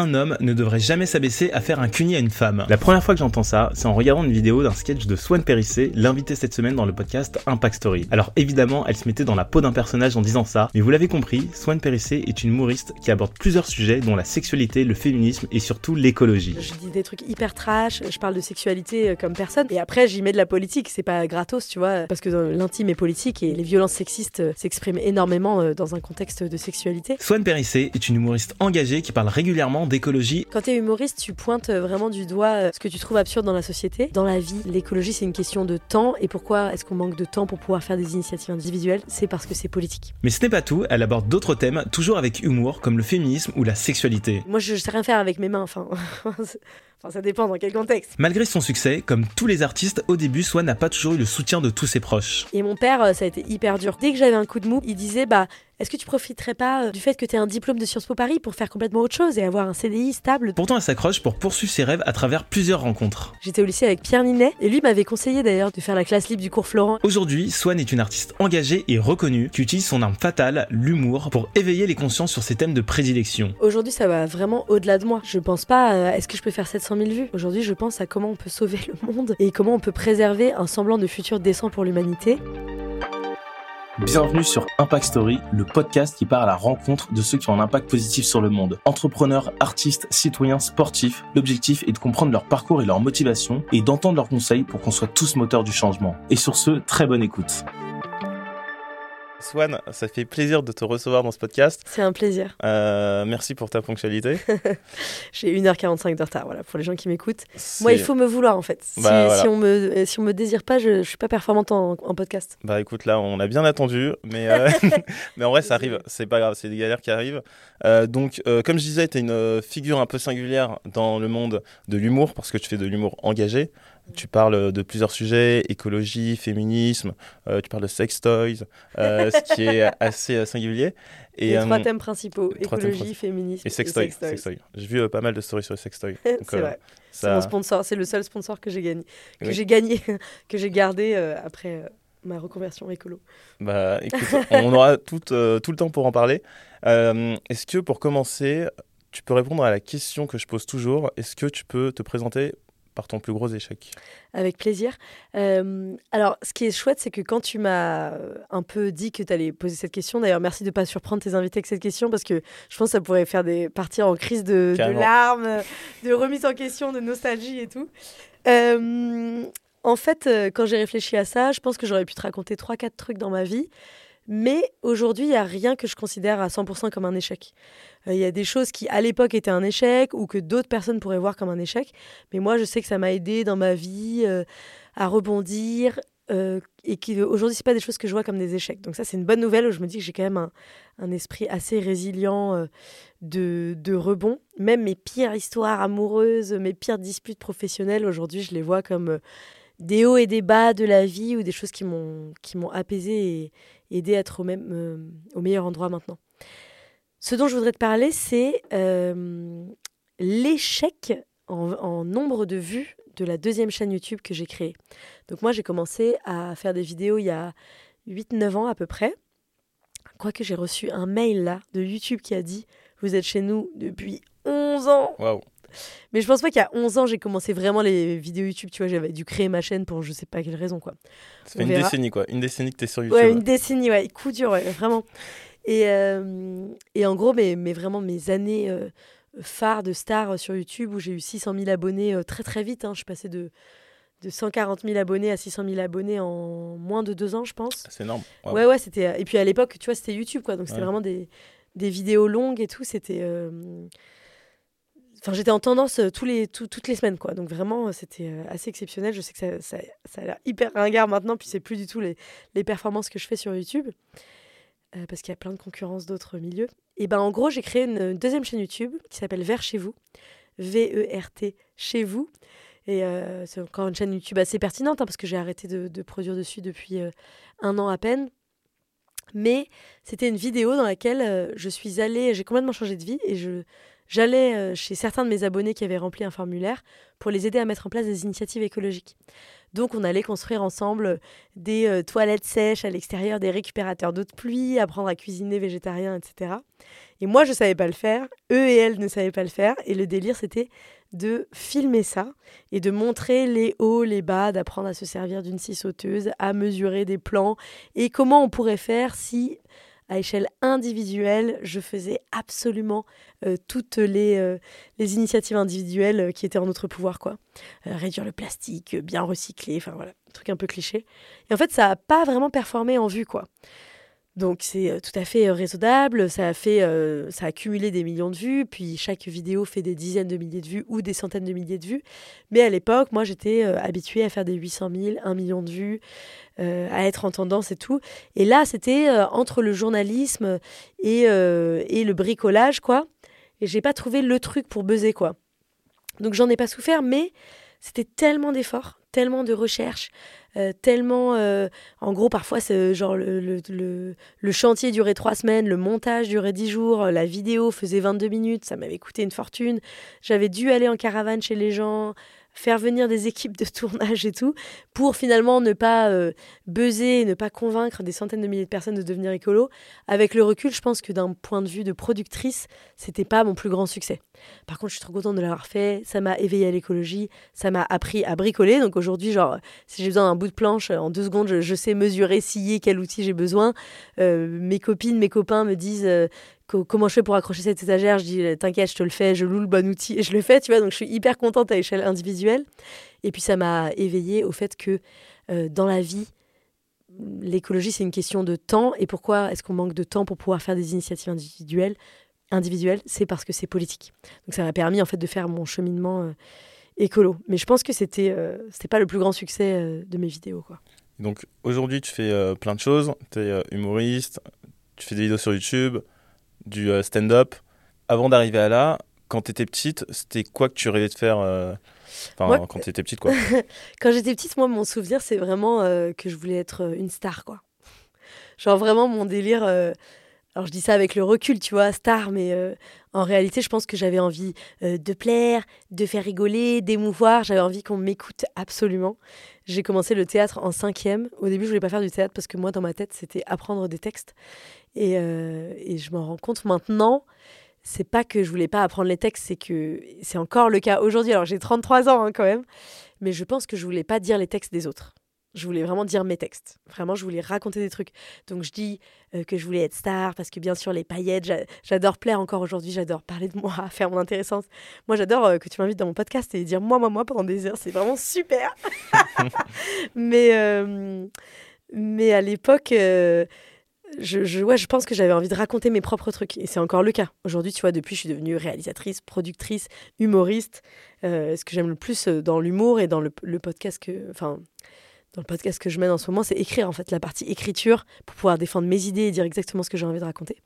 un homme ne devrait jamais s'abaisser à faire un cuni à une femme. La première fois que j'entends ça, c'est en regardant une vidéo d'un sketch de Swan Périssé, l'invité cette semaine dans le podcast Impact Story. Alors évidemment, elle se mettait dans la peau d'un personnage en disant ça, mais vous l'avez compris, Swan Périssé est une humoriste qui aborde plusieurs sujets dont la sexualité, le féminisme et surtout l'écologie. Je dis des trucs hyper trash, je parle de sexualité euh, comme personne, et après j'y mets de la politique, c'est pas gratos, tu vois, parce que l'intime est politique et les violences sexistes euh, s'expriment énormément euh, dans un contexte de sexualité. Swan Périssé est une humoriste engagée qui parle régulièrement d'écologie. Quand tu es humoriste, tu pointes vraiment du doigt ce que tu trouves absurde dans la société. Dans la vie, l'écologie c'est une question de temps, et pourquoi est-ce qu'on manque de temps pour pouvoir faire des initiatives individuelles? C'est parce que c'est politique. Mais ce n'est pas tout, elle aborde d'autres thèmes, toujours avec humour, comme le féminisme ou la sexualité. Moi je sais rien faire avec mes mains, enfin... Enfin, ça dépend dans quel contexte. Malgré son succès, comme tous les artistes, au début, Swan n'a pas toujours eu le soutien de tous ses proches. Et mon père, euh, ça a été hyper dur. Dès que j'avais un coup de mou, il disait bah est-ce que tu profiterais pas euh, du fait que tu aies un diplôme de Sciences Po Paris pour faire complètement autre chose et avoir un CDI stable? Pourtant, elle s'accroche pour poursuivre ses rêves à travers plusieurs rencontres. J'étais au lycée avec Pierre Ninet et lui m'avait conseillé d'ailleurs de faire la classe libre du cours Florent. Aujourd'hui, Swan est une artiste engagée et reconnue qui utilise son arme fatale, l'humour, pour éveiller les consciences sur ses thèmes de prédilection. Aujourd'hui, ça va vraiment au-delà de moi. Je pense pas euh, est-ce que je peux faire 700 000 vues. Aujourd'hui, je pense à comment on peut sauver le monde et comment on peut préserver un semblant de futur décent pour l'humanité. Bienvenue sur Impact Story, le podcast qui part à la rencontre de ceux qui ont un impact positif sur le monde. Entrepreneurs, artistes, citoyens, sportifs, l'objectif est de comprendre leur parcours et leur motivation et d'entendre leurs conseils pour qu'on soit tous moteurs du changement. Et sur ce, très bonne écoute. Swan, ça fait plaisir de te recevoir dans ce podcast. C'est un plaisir. Euh, merci pour ta ponctualité. J'ai 1h45 de retard, voilà, pour les gens qui m'écoutent. Moi, il faut me vouloir, en fait. Si, bah, on, me, si on me désire pas, je, je suis pas performante en, podcast. Bah écoute, là, on a bien attendu, mais, euh, mais en vrai, ça arrive. C'est pas grave, c'est des galères qui arrivent. Euh, donc, comme je disais, tu es une figure un peu singulière dans le monde de l'humour, parce que tu fais de l'humour engagé. Tu parles de plusieurs sujets, écologie, féminisme, euh, tu parles de sex toys, euh, ce qui est assez euh, singulier. Et, les trois thèmes principaux, écologie, féminisme et sex toys. J'ai vu pas mal de stories sur les sex toys. c'est vrai. C'est mon sponsor, c'est le seul sponsor que j'ai gagné, que j'ai gagné, que j'ai gardé après ma reconversion écolo. Bah écoute, on aura tout, tout le temps pour en parler. Est-ce que pour commencer, tu peux répondre à la question que je pose toujours? Est-ce que tu peux te présenter par ton plus gros échec Avec plaisir. Euh, alors, ce qui est chouette, c'est que quand tu m'as euh, un peu dit que tu allais poser cette question, d'ailleurs, merci de ne pas surprendre tes invités avec cette question, parce que je pense que ça pourrait faire des partir en crise de, larmes, de remise en question, de nostalgie et tout. Euh, en fait, quand j'ai réfléchi à ça, je pense que j'aurais pu te raconter 3-4 trucs dans ma vie. Mais aujourd'hui, il n'y a rien que je considère à 100% comme un échec. Euh, il y a des choses qui, à l'époque, étaient un échec ou que d'autres personnes pourraient voir comme un échec. Mais moi, je sais que ça m'a aidé dans ma vie euh, à rebondir euh, et qu'aujourd'hui, ce pas des choses que je vois comme des échecs. Donc ça, c'est une bonne nouvelle. Où je me dis que j'ai quand même un, esprit assez résilient de rebond. Même mes pires histoires amoureuses, mes pires disputes professionnelles, aujourd'hui, je les vois comme des hauts et des bas de la vie ou des choses qui m'ont apaisé et, aider à être au, même, euh, au meilleur endroit maintenant. Ce dont je voudrais te parler, c'est euh, l'échec en, nombre de vues de la deuxième chaîne YouTube que j'ai créée. Donc moi, j'ai commencé à faire des vidéos il y a 8-9 ans à peu près. Quoique j'ai reçu un mail là de YouTube qui a dit « Vous êtes chez nous depuis 11 ans mais je pense pas qu'il y a 11 ans, j'ai commencé vraiment les vidéos YouTube. Tu vois, j'avais dû créer ma chaîne pour je sais pas quelle raison, quoi. Ça fait une décennie, quoi. Une décennie que tu es sur YouTube. Ouais, une décennie, ouais. Coup dur, ouais, vraiment. Et, euh, et en gros, mais, mais vraiment mes années euh, phares de star sur YouTube où j'ai eu 600 000 abonnés euh, très très vite. Hein. Je suis passée de, de 140 000 abonnés à 600 000 abonnés en moins de deux ans, je pense. C'est énorme. Ouais, ouais, c'était. Et puis à l'époque, tu vois, c'était YouTube, quoi. Donc c'était vraiment des, des vidéos longues et tout. C'était Enfin, j'étais en tendance euh, toutes les semaines, quoi. Donc vraiment, euh, c'était euh, assez exceptionnel. Je sais que ça, a l'air hyper ringard maintenant, puis c'est plus du tout les, performances que je fais sur YouTube, parce qu'il y a plein de concurrence d'autres milieux. Et ben en gros, j'ai créé une, deuxième chaîne YouTube qui s'appelle Vers chez vous, V-E-R-T chez vous. Et c'est encore une chaîne YouTube assez pertinente, hein, parce que j'ai arrêté de, de, produire dessus depuis un an à peine. Mais c'était une vidéo dans laquelle je suis allée, j'ai complètement changé de vie et je j'allais chez certains de mes abonnés qui avaient rempli un formulaire pour les aider à mettre en place des initiatives écologiques. Donc on allait construire ensemble des toilettes sèches à l'extérieur, des récupérateurs d'eau de pluie, apprendre à cuisiner végétarien, etc. Et moi, je ne savais pas le faire, eux et elles ne savaient pas le faire, et le délire, c'était de filmer ça et de montrer les hauts, les bas, d'apprendre à se servir d'une scie sauteuse, à mesurer des plans et comment on pourrait faire si à échelle individuelle, je faisais absolument euh, toutes les, euh, les, initiatives individuelles euh, qui étaient en notre pouvoir. quoi. réduire le plastique, bien recycler, enfin voilà, un truc un peu cliché. Et en fait, ça n'a pas vraiment performé en vue. quoi. Donc c'est euh, tout à fait euh, raisonnable, ça a fait, euh, ça a cumulé des millions de vues, puis chaque vidéo fait des dizaines de milliers de vues ou des centaines de milliers de vues. Mais à l'époque, moi j'étais habituée à faire des 800 000, 1 million de vues, à être en tendance et tout. Et là, c'était entre le journalisme et, et le bricolage, quoi. Et j'ai pas trouvé le truc pour buzzer, quoi. Donc j'en ai pas souffert, mais c'était tellement d'efforts, tellement de recherches, euh, tellement, euh, en gros, parfois, c'est genre le, le, le, chantier durait trois semaines, le montage durait dix jours, la vidéo faisait 22 minutes, ça m'avait coûté une fortune. J'avais dû aller en caravane chez les gens, faire venir des équipes de tournage et tout, pour finalement ne pas euh, buzzer, ne pas convaincre des centaines de milliers de personnes de devenir écolo. Avec le recul, je pense que d'un point de vue de productrice, c'était pas mon plus grand succès. Par contre, je suis trop contente de l'avoir fait. Ça m'a éveillé à l'écologie, ça m'a appris à bricoler. Donc aujourd'hui, genre, si j'ai besoin d'un bout de planche, en deux secondes, je, sais mesurer, scier quel outil j'ai besoin. Euh, mes copines, mes copains me disent euh, comment je fais pour accrocher cette étagère Je dis, t'inquiète, je te le fais, je loue le bon outil et je le fais, tu vois. Donc je suis hyper contente à échelle individuelle. Et puis ça m'a éveillée au fait que euh, dans la vie, l'écologie, c'est une question de temps. Et pourquoi est-ce qu'on manque de temps pour pouvoir faire des initiatives individuelles? Individuelles C'est parce que c'est politique. Donc ça m'a permis en fait de faire mon cheminement euh, écolo. Mais je pense que c'était euh, pas le plus grand succès de mes vidéos. Quoi. Donc aujourd'hui, tu fais plein de choses. Tu es humoriste, tu fais des vidéos sur YouTube, du euh, stand-up. Avant d'arriver à là, quand tu étais petite, c'était quoi que tu rêvais de faire euh, quand tu étais petite, quoi? quand j'étais petite, moi, mon souvenir, c'est vraiment euh, que je voulais être une star, quoi. Genre, vraiment, mon délire. Alors, je dis ça avec le recul, tu vois, star, mais en réalité, je pense que j'avais envie de plaire, de faire rigoler, d'émouvoir. J'avais envie qu'on m'écoute absolument. J'ai commencé le théâtre en cinquième. Au début, je voulais pas faire du théâtre parce que moi, dans ma tête, c'était apprendre des textes. Et, euh, et je m'en rends compte maintenant. C'est pas que je voulais pas apprendre les textes, c'est que c'est encore le cas aujourd'hui. Alors j'ai 33 ans hein, quand même, mais je pense que je voulais pas dire les textes des autres. Je voulais vraiment dire mes textes. Vraiment, je voulais raconter des trucs. Donc je dis euh, que je voulais être star parce que bien sûr les paillettes, j'adore plaire encore aujourd'hui, j'adore parler de moi, faire mon intéressante. Moi, j'adore euh, que tu m'invites dans mon podcast et dire moi, moi, moi pendant des heures. C'est vraiment super. mais, mais à l'époque, je, je, je pense que j'avais envie de raconter mes propres trucs. Et c'est encore le cas. Aujourd'hui, tu vois, depuis, je suis devenue réalisatrice, productrice, humoriste. Euh, ce que j'aime le plus euh, dans l'humour et dans le, podcast que. Enfin, dans le podcast que je mène en ce moment, c'est écrire, en fait, la partie écriture pour pouvoir défendre mes idées et dire exactement ce que j'ai envie de raconter.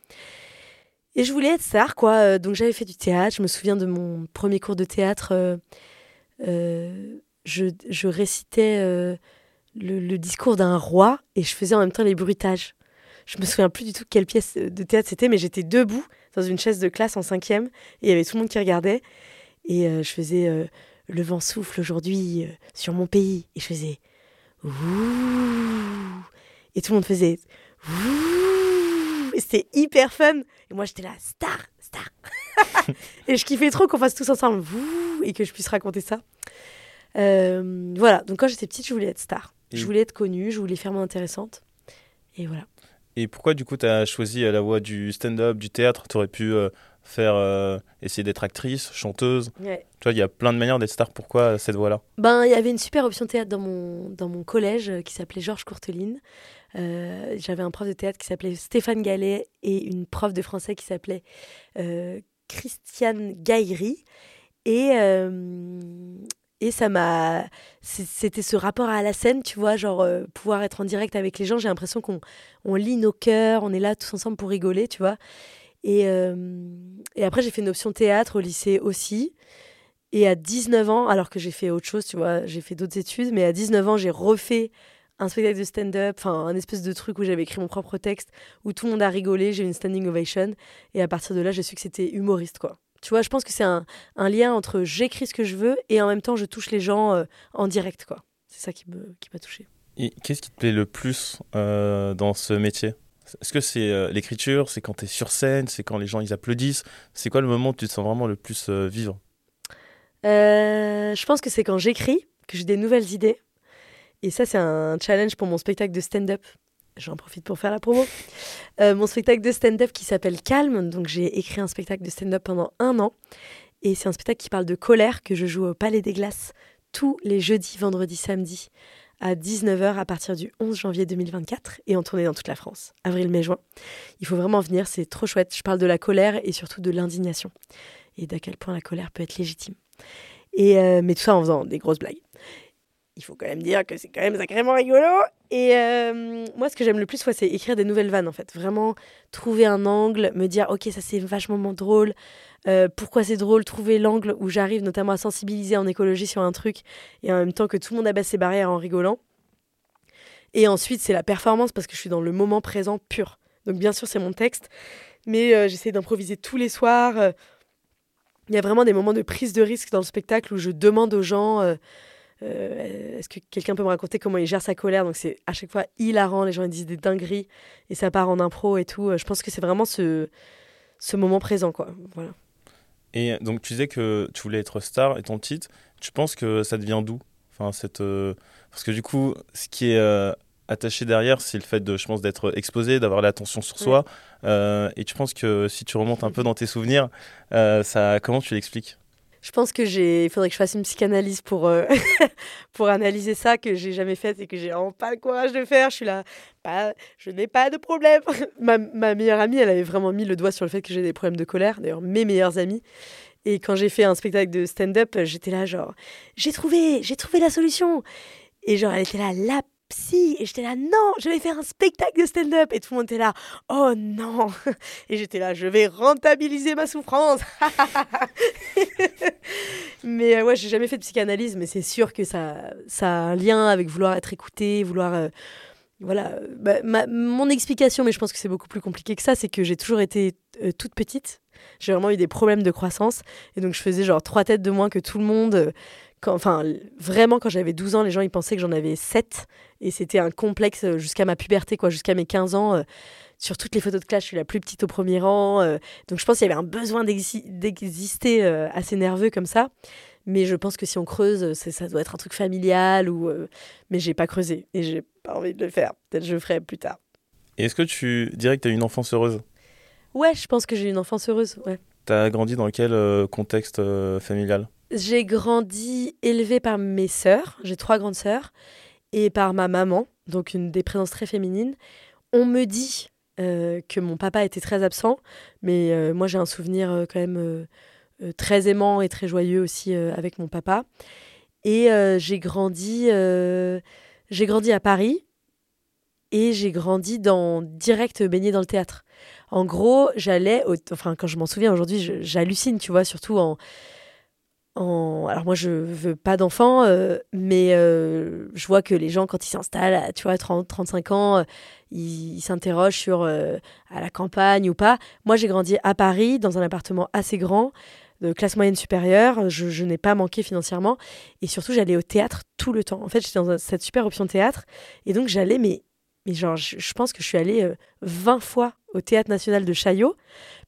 Et je voulais être star, quoi. Euh, donc, j'avais fait du théâtre. Je me souviens de mon premier cours de théâtre. je, récitais. Le, discours d'un roi et je faisais en même temps les bruitages. Je me souviens plus du tout quelle pièce de théâtre c'était, mais j'étais debout dans une chaise de classe en cinquième et il y avait tout le monde qui regardait. Et euh, je faisais euh, Le vent souffle aujourd'hui euh, sur mon pays. Et je faisais Ouh Et tout le monde faisait Ouh Et c'était hyper fun. Et moi j'étais là, star, star Et je kiffais trop qu'on fasse tous ensemble Ouh et que je puisse raconter ça. voilà, donc quand j'étais petite, je voulais être star. Je voulais être connue, je voulais faire mon intéressante. Et voilà. Et pourquoi du coup tu as choisi euh, la voie du stand-up, du théâtre? Tu aurais pu euh, faire euh, essayer d'être actrice, chanteuse. Tu vois, il y a plein de manières d'être star. Pourquoi cette voie-là? Ben, il y avait une super option théâtre dans mon dans mon collège qui s'appelait Georges Courteline. J'avais un prof de théâtre qui s'appelait Stéphane Gallet et une prof de français qui s'appelait Christiane Gaillery. Et, et ça m'a. C'était ce rapport à la scène, tu vois, genre euh, pouvoir être en direct avec les gens. J'ai l'impression qu'on on lit nos cœurs, on est là tous ensemble pour rigoler, tu vois. Et, euh, et après, j'ai fait une option théâtre au lycée aussi. Et à 19 ans, alors que j'ai fait autre chose, tu vois, j'ai fait d'autres études, mais à 19 ans, j'ai refait un spectacle de stand-up, enfin un espèce de truc où j'avais écrit mon propre texte, où tout le monde a rigolé, j'ai eu une standing ovation. Et à partir de là, j'ai su que c'était humoriste, quoi Tu vois, je pense que c'est un, un, lien entre j'écris ce que je veux et en même temps je touche les gens euh, en direct, quoi. C'est ça qui m'a qui touché. Et qu'est-ce qui te plaît le plus euh, dans ce métier? Est-ce que c'est euh, l'écriture? C'est quand tu es sur scène? C'est quand les gens ils applaudissent? C'est quoi le moment où tu te sens vraiment le plus vivre Je pense que c'est quand j'écris, que j'ai des nouvelles idées. Et ça, c'est un challenge pour mon spectacle de stand-up j'en profite pour faire la promo. Euh, mon spectacle de stand-up qui s'appelle Calme. Donc, j'ai écrit un spectacle de stand-up pendant un an. Et c'est un spectacle qui parle de colère que je joue au Palais des Glaces tous les jeudis, vendredis, samedis à 19h à partir du 11 janvier 2024 et en tournée dans toute la France, avril, mai, juin. Il faut vraiment venir, c'est trop chouette. Je parle de la colère et surtout de l'indignation et d'à quel point la colère peut être légitime. Et euh, mais tout ça en faisant des grosses blagues il faut quand même dire que c'est quand même sacrément rigolo. Et euh, moi, ce que j'aime le plus, c'est écrire des nouvelles vannes, en fait. Vraiment trouver un angle, me dire, ok, ça c'est vachement drôle. Euh, pourquoi c'est drôle? Trouver l'angle où j'arrive notamment à sensibiliser en écologie sur un truc et en même temps que tout le monde abaisse ses barrières en rigolant. Et ensuite, c'est la performance parce que je suis dans le moment présent pur. Donc, bien sûr, c'est mon texte, mais euh, j'essaie d'improviser tous les soirs. Il y a vraiment des moments de prise de risque dans le spectacle où je demande aux gens euh, est-ce que quelqu'un peut me raconter comment il gère sa colère? Donc c'est à chaque fois hilarant, les gens ils disent des dingueries et ça part en impro et tout. Euh, je pense que c'est vraiment ce, ce moment présent, quoi. Voilà. Et donc tu disais que tu voulais être star et ton titre, tu penses que ça devient d'où? Enfin, cette, euh, Parce que du coup, ce qui est attaché derrière, c'est le fait de, je pense, d'être exposé, d'avoir l'attention sur soi. et tu penses que si tu remontes un peu dans tes souvenirs, ça, comment tu l'expliques? Je pense que j'ai, il faudrait que je fasse une psychanalyse pour euh, pour analyser ça que j'ai jamais fait et que j'ai vraiment pas le courage de faire. Je suis là, pas, je n'ai pas de problème. ma, ma, meilleure amie, elle avait vraiment mis le doigt sur le fait que j'ai des problèmes de colère. D'ailleurs, mes meilleures amies. Et quand j'ai fait un spectacle de stand-up, j'étais là genre, j'ai trouvé, j'ai trouvé la solution. Et genre, elle était là, la psy. Et j'étais là, non, je vais faire un spectacle de stand-up. Et tout le monde était là, oh non. Et j'étais là, je vais rentabiliser ma souffrance. mais euh, ouais, j'ai jamais fait de psychanalyse, mais c'est sûr que ça, ça a un lien avec vouloir être écouté, vouloir. Euh, voilà, bah, mon explication, mais je pense que c'est beaucoup plus compliqué que ça, c'est que j'ai toujours été euh, toute petite. J'ai vraiment eu des problèmes de croissance. Et donc, je faisais genre trois têtes de moins que tout le monde enfin, vraiment, quand j'avais 12 ans, les gens ils pensaient que j'en avais 7. Et c'était un complexe euh, jusqu'à ma puberté, quoi, jusqu'à mes 15 ans. Euh, sur toutes les photos de classe, je suis la plus petite au premier rang. Euh, donc je pense qu'il y avait un besoin d'exister assez nerveux comme ça. Mais je pense que si on creuse, ça doit être un truc familial. ou Mais j'ai pas creusé et j'ai pas envie de le faire. Peut-être je le ferai plus tard. Et est-ce que tu dirais que tu as une enfance heureuse? Ouais, je pense que j'ai une enfance heureuse. Ouais. Tu as grandi dans quel contexte familial? J'ai grandi élevée par mes sœurs, j'ai trois grandes sœurs, et par ma maman, donc une des présences très féminines. On me dit euh, que mon papa était très absent, mais euh, moi j'ai un souvenir euh, quand même très aimant et très joyeux aussi avec mon papa. Et j'ai grandi, j'ai grandi à Paris et j'ai grandi dans direct baigné dans le théâtre. En gros, j'allais, enfin quand je m'en souviens aujourd'hui, j'hallucine, tu vois, surtout en alors moi je veux pas d'enfants euh, mais euh, je vois que les gens quand ils s'installent tu vois 30 35 ans euh, ils s'interrogent sur à la campagne ou pas. Moi j'ai grandi à Paris dans un appartement assez grand de classe moyenne supérieure. Je, je n'ai pas manqué financièrement. Et surtout j'allais au théâtre tout le temps. En fait j'étais dans cette super option théâtre. Et donc j'allais mais mais genre, je, pense que je suis allée 20 euh, fois au Théâtre National de Chaillot,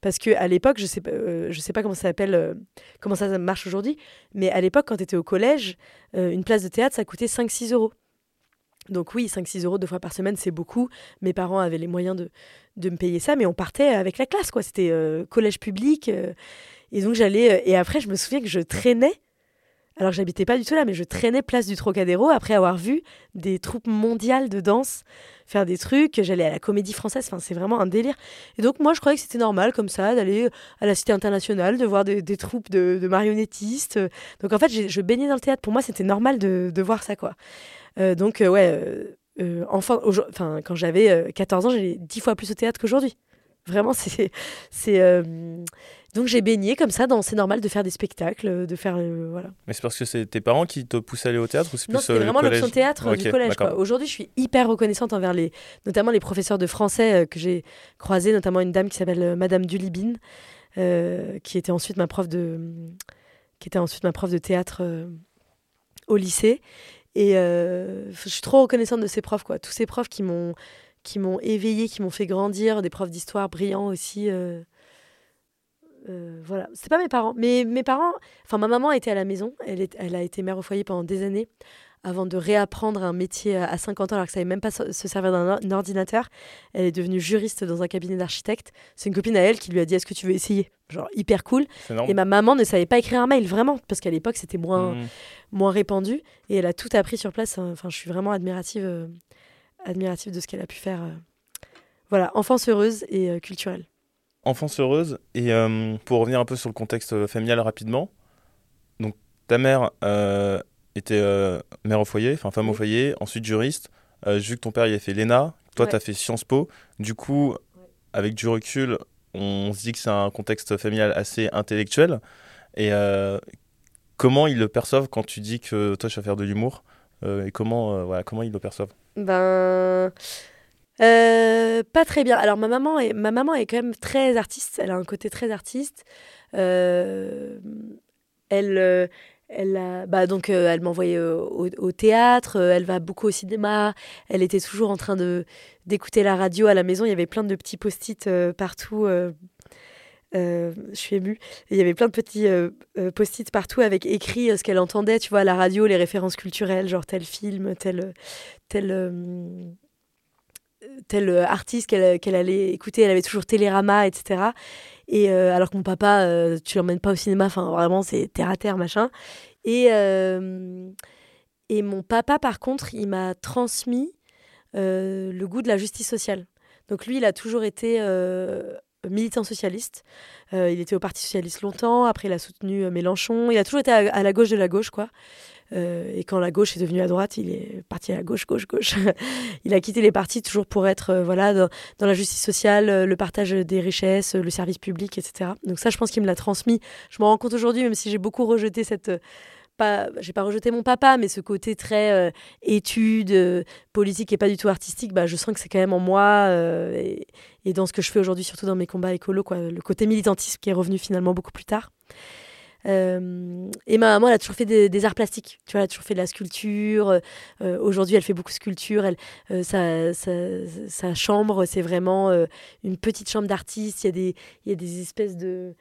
parce que à l'époque, je sais, euh, je sais pas comment ça s'appelle, euh, comment ça marche aujourd'hui, mais à l'époque, quand tu étais au collège, une place de théâtre, ça coûtait 5-6 euros. Donc oui, 5-6 euros deux fois par semaine, c'est beaucoup. Mes parents avaient les moyens de, de, me payer ça, mais on partait avec la classe, quoi. C'était collège public. et donc j'allais... et après, je me souviens que je traînais alors j'habitais pas du tout là, mais je traînais place du Trocadéro après avoir vu des troupes mondiales de danse faire des trucs. J'allais à la comédie française, enfin c'est vraiment un délire. Et donc moi je croyais que c'était normal comme ça d'aller à la Cité internationale, de voir des, troupes de, marionnettistes. Donc en fait je baignais dans le théâtre. Pour moi c'était normal de, voir ça quoi. Euh, donc euh, ouais, euh, enfin, quand j'avais 14 ans, j'allais 10 fois plus au théâtre qu'aujourd'hui. Vraiment, c'est. c'est euh, Donc j'ai baigné comme ça dans C'est normal de faire des spectacles, de faire. Euh, voilà. Mais c'est parce que c'est tes parents qui te poussaient à aller au théâtre ou c'est Non, c'était vraiment l'option théâtre du collège. Aujourd'hui, je suis hyper reconnaissante envers les. notamment les professeurs de français que j'ai croisés, notamment une dame qui s'appelle Madame Dulibine. qui était ensuite ma prof de, qui était ensuite ma prof de théâtre au lycée. Et je suis trop reconnaissante de ces profs, quoi. Tous ces profs qui m'ont qui m'ont éveillé, qui m'ont fait grandir, des profs d'histoire brillants aussi. Euh, euh, voilà, c'est pas mes parents, mais mes parents, enfin ma maman était à la maison, elle, est, elle a été mère au foyer pendant des années avant de réapprendre un métier à 50 ans alors que ça savait même pas se servir d'un ordinateur. Elle est devenue juriste dans un cabinet d'architecte. C'est une copine à elle qui lui a dit est-ce que tu veux essayer? Genre hyper cool. Et ma maman ne savait pas écrire un mail vraiment parce qu'à l'époque c'était moins mmh. moins répandu et elle a tout appris sur place. Enfin, je suis vraiment admirative euh, admirative de ce qu'elle a pu faire. Euh, voilà, enfance heureuse et euh, culturelle. Enfance heureuse, et euh, pour revenir un peu sur le contexte familial rapidement, donc ta mère était mère au foyer, enfin femme au foyer, ensuite juriste. vu que ton père il a fait l'ENA, toi tu as fait Sciences Po, du coup, avec du recul, on se dit que c'est un contexte familial assez intellectuel. Et comment ils le perçoivent quand tu dis que toi tu vas faire de l'humour? Et comment, voilà, comment ils le perçoivent ben. Euh, pas très bien. Alors ma maman est ma maman est quand même très artiste. Elle a un côté très artiste. Euh, elle euh, elle bah donc elle m'envoyait au, au, théâtre. elle va beaucoup au cinéma. Elle était toujours en train de d'écouter la radio à la maison. Il y avait plein de petits post-it partout. Je suis émue. Il y avait plein de petits post-it partout avec écrit ce qu'elle entendait, tu vois, à la radio, les références culturelles, genre tel film, tel, tel, euh, tel artiste qu'elle allait écouter. Elle avait toujours Télérama, etc. Et euh, alors que mon papa, euh, tu l'emmènes pas au cinéma, enfin vraiment c'est terre à terre, machin. Et, et mon papa, par contre, il m'a transmis le goût de la justice sociale. Donc lui, il a toujours été militant socialiste. il était au Parti socialiste longtemps. Après, il a soutenu Mélenchon. Il a toujours été à, la gauche de la gauche, quoi. Euh, et quand la gauche est devenue à droite, il est parti à gauche, gauche, gauche. il a quitté les partis toujours pour être euh, voilà dans, la justice sociale, euh, le partage des richesses, le service public, etc. Donc ça, je pense qu'il me l'a transmis. Je m'en rends compte aujourd'hui, même si j'ai beaucoup rejeté cette j'ai pas rejeté mon papa, mais ce côté très étude politique et pas du tout artistique, bah, je sens que c'est quand même en moi et, et, dans ce que je fais aujourd'hui, surtout dans mes combats écolos, quoi, le côté militantisme qui est revenu finalement beaucoup plus tard. Euh, et ma maman, elle a toujours fait des, arts plastiques. Tu vois, elle a toujours fait de la sculpture. Euh, aujourd'hui, elle fait beaucoup de sculpture. Euh, sa, sa, chambre, c'est vraiment une petite chambre d'artiste. Il il y a des espèces de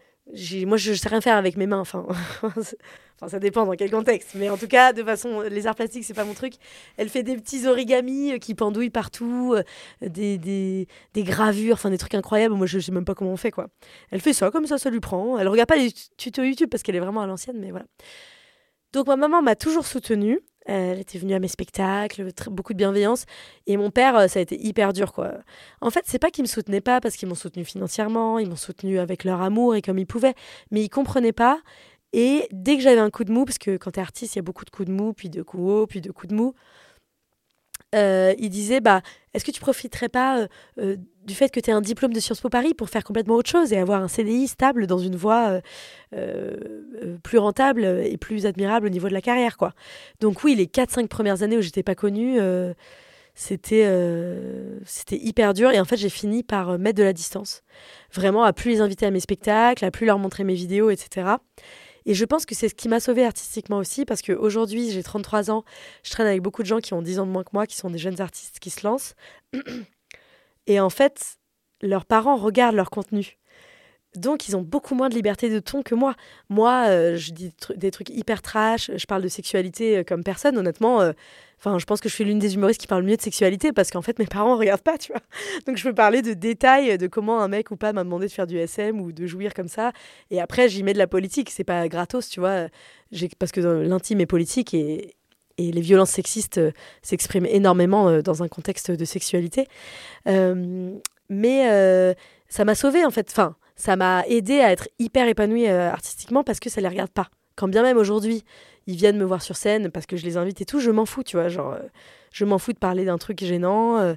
moi, je sais rien faire avec mes mains. Enfin, enfin, ça dépend dans quel contexte. Mais en tout cas, de façon, les arts plastiques, c'est pas mon truc. Elle fait des petits origamis euh, qui pendouillent partout, euh, des, des, des, gravures, enfin des trucs incroyables. Moi, je sais même pas comment on fait, quoi. Elle fait ça, comme ça, ça lui prend. Elle regarde pas les tutos YouTube parce qu'elle est vraiment à l'ancienne, mais voilà. Donc, ma maman m'a toujours soutenue. Elle était venue à mes spectacles, beaucoup de bienveillance. Et mon père, euh, ça a été hyper dur, quoi. En fait, c'est pas qu'ils me soutenaient pas parce qu'ils m'ont soutenu financièrement, ils m'ont soutenu avec leur amour et comme ils pouvaient, mais ils comprenaient pas. Et dès que j'avais un coup de mou, parce que quand t'es artiste, il y a beaucoup de coups de mou, puis de coups hauts, puis de coups de mou, euh, il disait bah, Est-ce que tu profiterais pas euh, euh, du fait que tu aies un diplôme de Sciences Po Paris pour faire complètement autre chose et avoir un CDI stable dans une voie plus rentable et plus admirable au niveau de la carrière quoi. Donc, oui, les 4-5 premières années où j'étais pas connue, c'était c'était hyper dur et en fait, j'ai fini par mettre de la distance. Vraiment, à plus les inviter à mes spectacles, à plus leur montrer mes vidéos, etc. Et je pense que c'est ce qui m'a sauvée artistiquement aussi, parce qu'aujourd'hui, j'ai 33 ans, je traîne avec beaucoup de gens qui ont 10 ans de moins que moi, qui sont des jeunes artistes qui se lancent. Et en fait, leurs parents regardent leur contenu. Donc, ils ont beaucoup moins de liberté de ton que moi. Moi, euh, je dis des trucs hyper trash, je parle de sexualité euh, comme personne, honnêtement. Euh, enfin, je pense que je suis l'une des humoristes qui parle mieux de sexualité parce qu'en fait, mes parents ne regardent pas, tu vois. Donc, je peux parler de détails de comment un mec ou pas m'a demandé de faire du SM ou de jouir comme ça. Et après, j'y mets de la politique. C'est pas gratos, tu vois. Parce que l'intime est politique et, et les violences sexistes s'expriment énormément dans un contexte de sexualité. mais ça m'a sauvée, en fait. Enfin ça m'a aidé à être hyper épanouie euh, artistiquement parce que ça les regarde pas. Quand bien même aujourd'hui, ils viennent me voir sur scène parce que je les invite et tout, je m'en fous, tu vois, genre euh, je m'en fous de parler d'un truc gênant. Euh,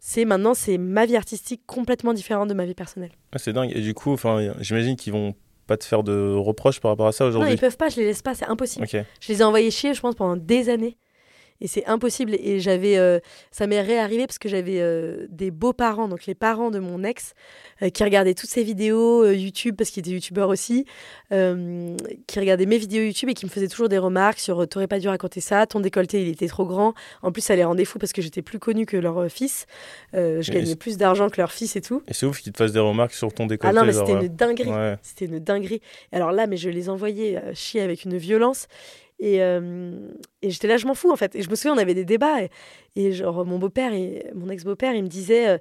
c'est maintenant c'est ma vie artistique complètement différente de ma vie personnelle. Ah, c'est dingue et du coup, enfin j'imagine qu'ils vont pas te faire de reproches par rapport à ça aujourd'hui. Non, ils peuvent pas, je les laisse pas, c'est impossible. Je les ai envoyés chier, je pense, pendant des années. Et c'est impossible. Et j'avais, euh, ça m'est réarrivé parce que j'avais euh, des beaux-parents, donc les parents de mon ex, euh, qui regardaient toutes ces vidéos YouTube, parce qu'il était youtubeur aussi, qui regardaient mes vidéos YouTube et qui me faisaient toujours des remarques sur T'aurais pas dû raconter ça, ton décolleté il était trop grand. En plus, ça les rendait fous parce que j'étais plus connue que leur fils. je gagnais plus d'argent que leur fils et tout. Et c'est ouf qu'ils te fassent des remarques sur ton décolleté. Ah non, mais c'était une dinguerie. C'était une dinguerie. Alors là, mais je les envoyais chier avec une violence. Et, euh, et j'étais là, je m'en fous en fait. Et je me souviens, on avait des débats. Et, genre, mon beau-père, et mon ex-beau-père, il me disait euh,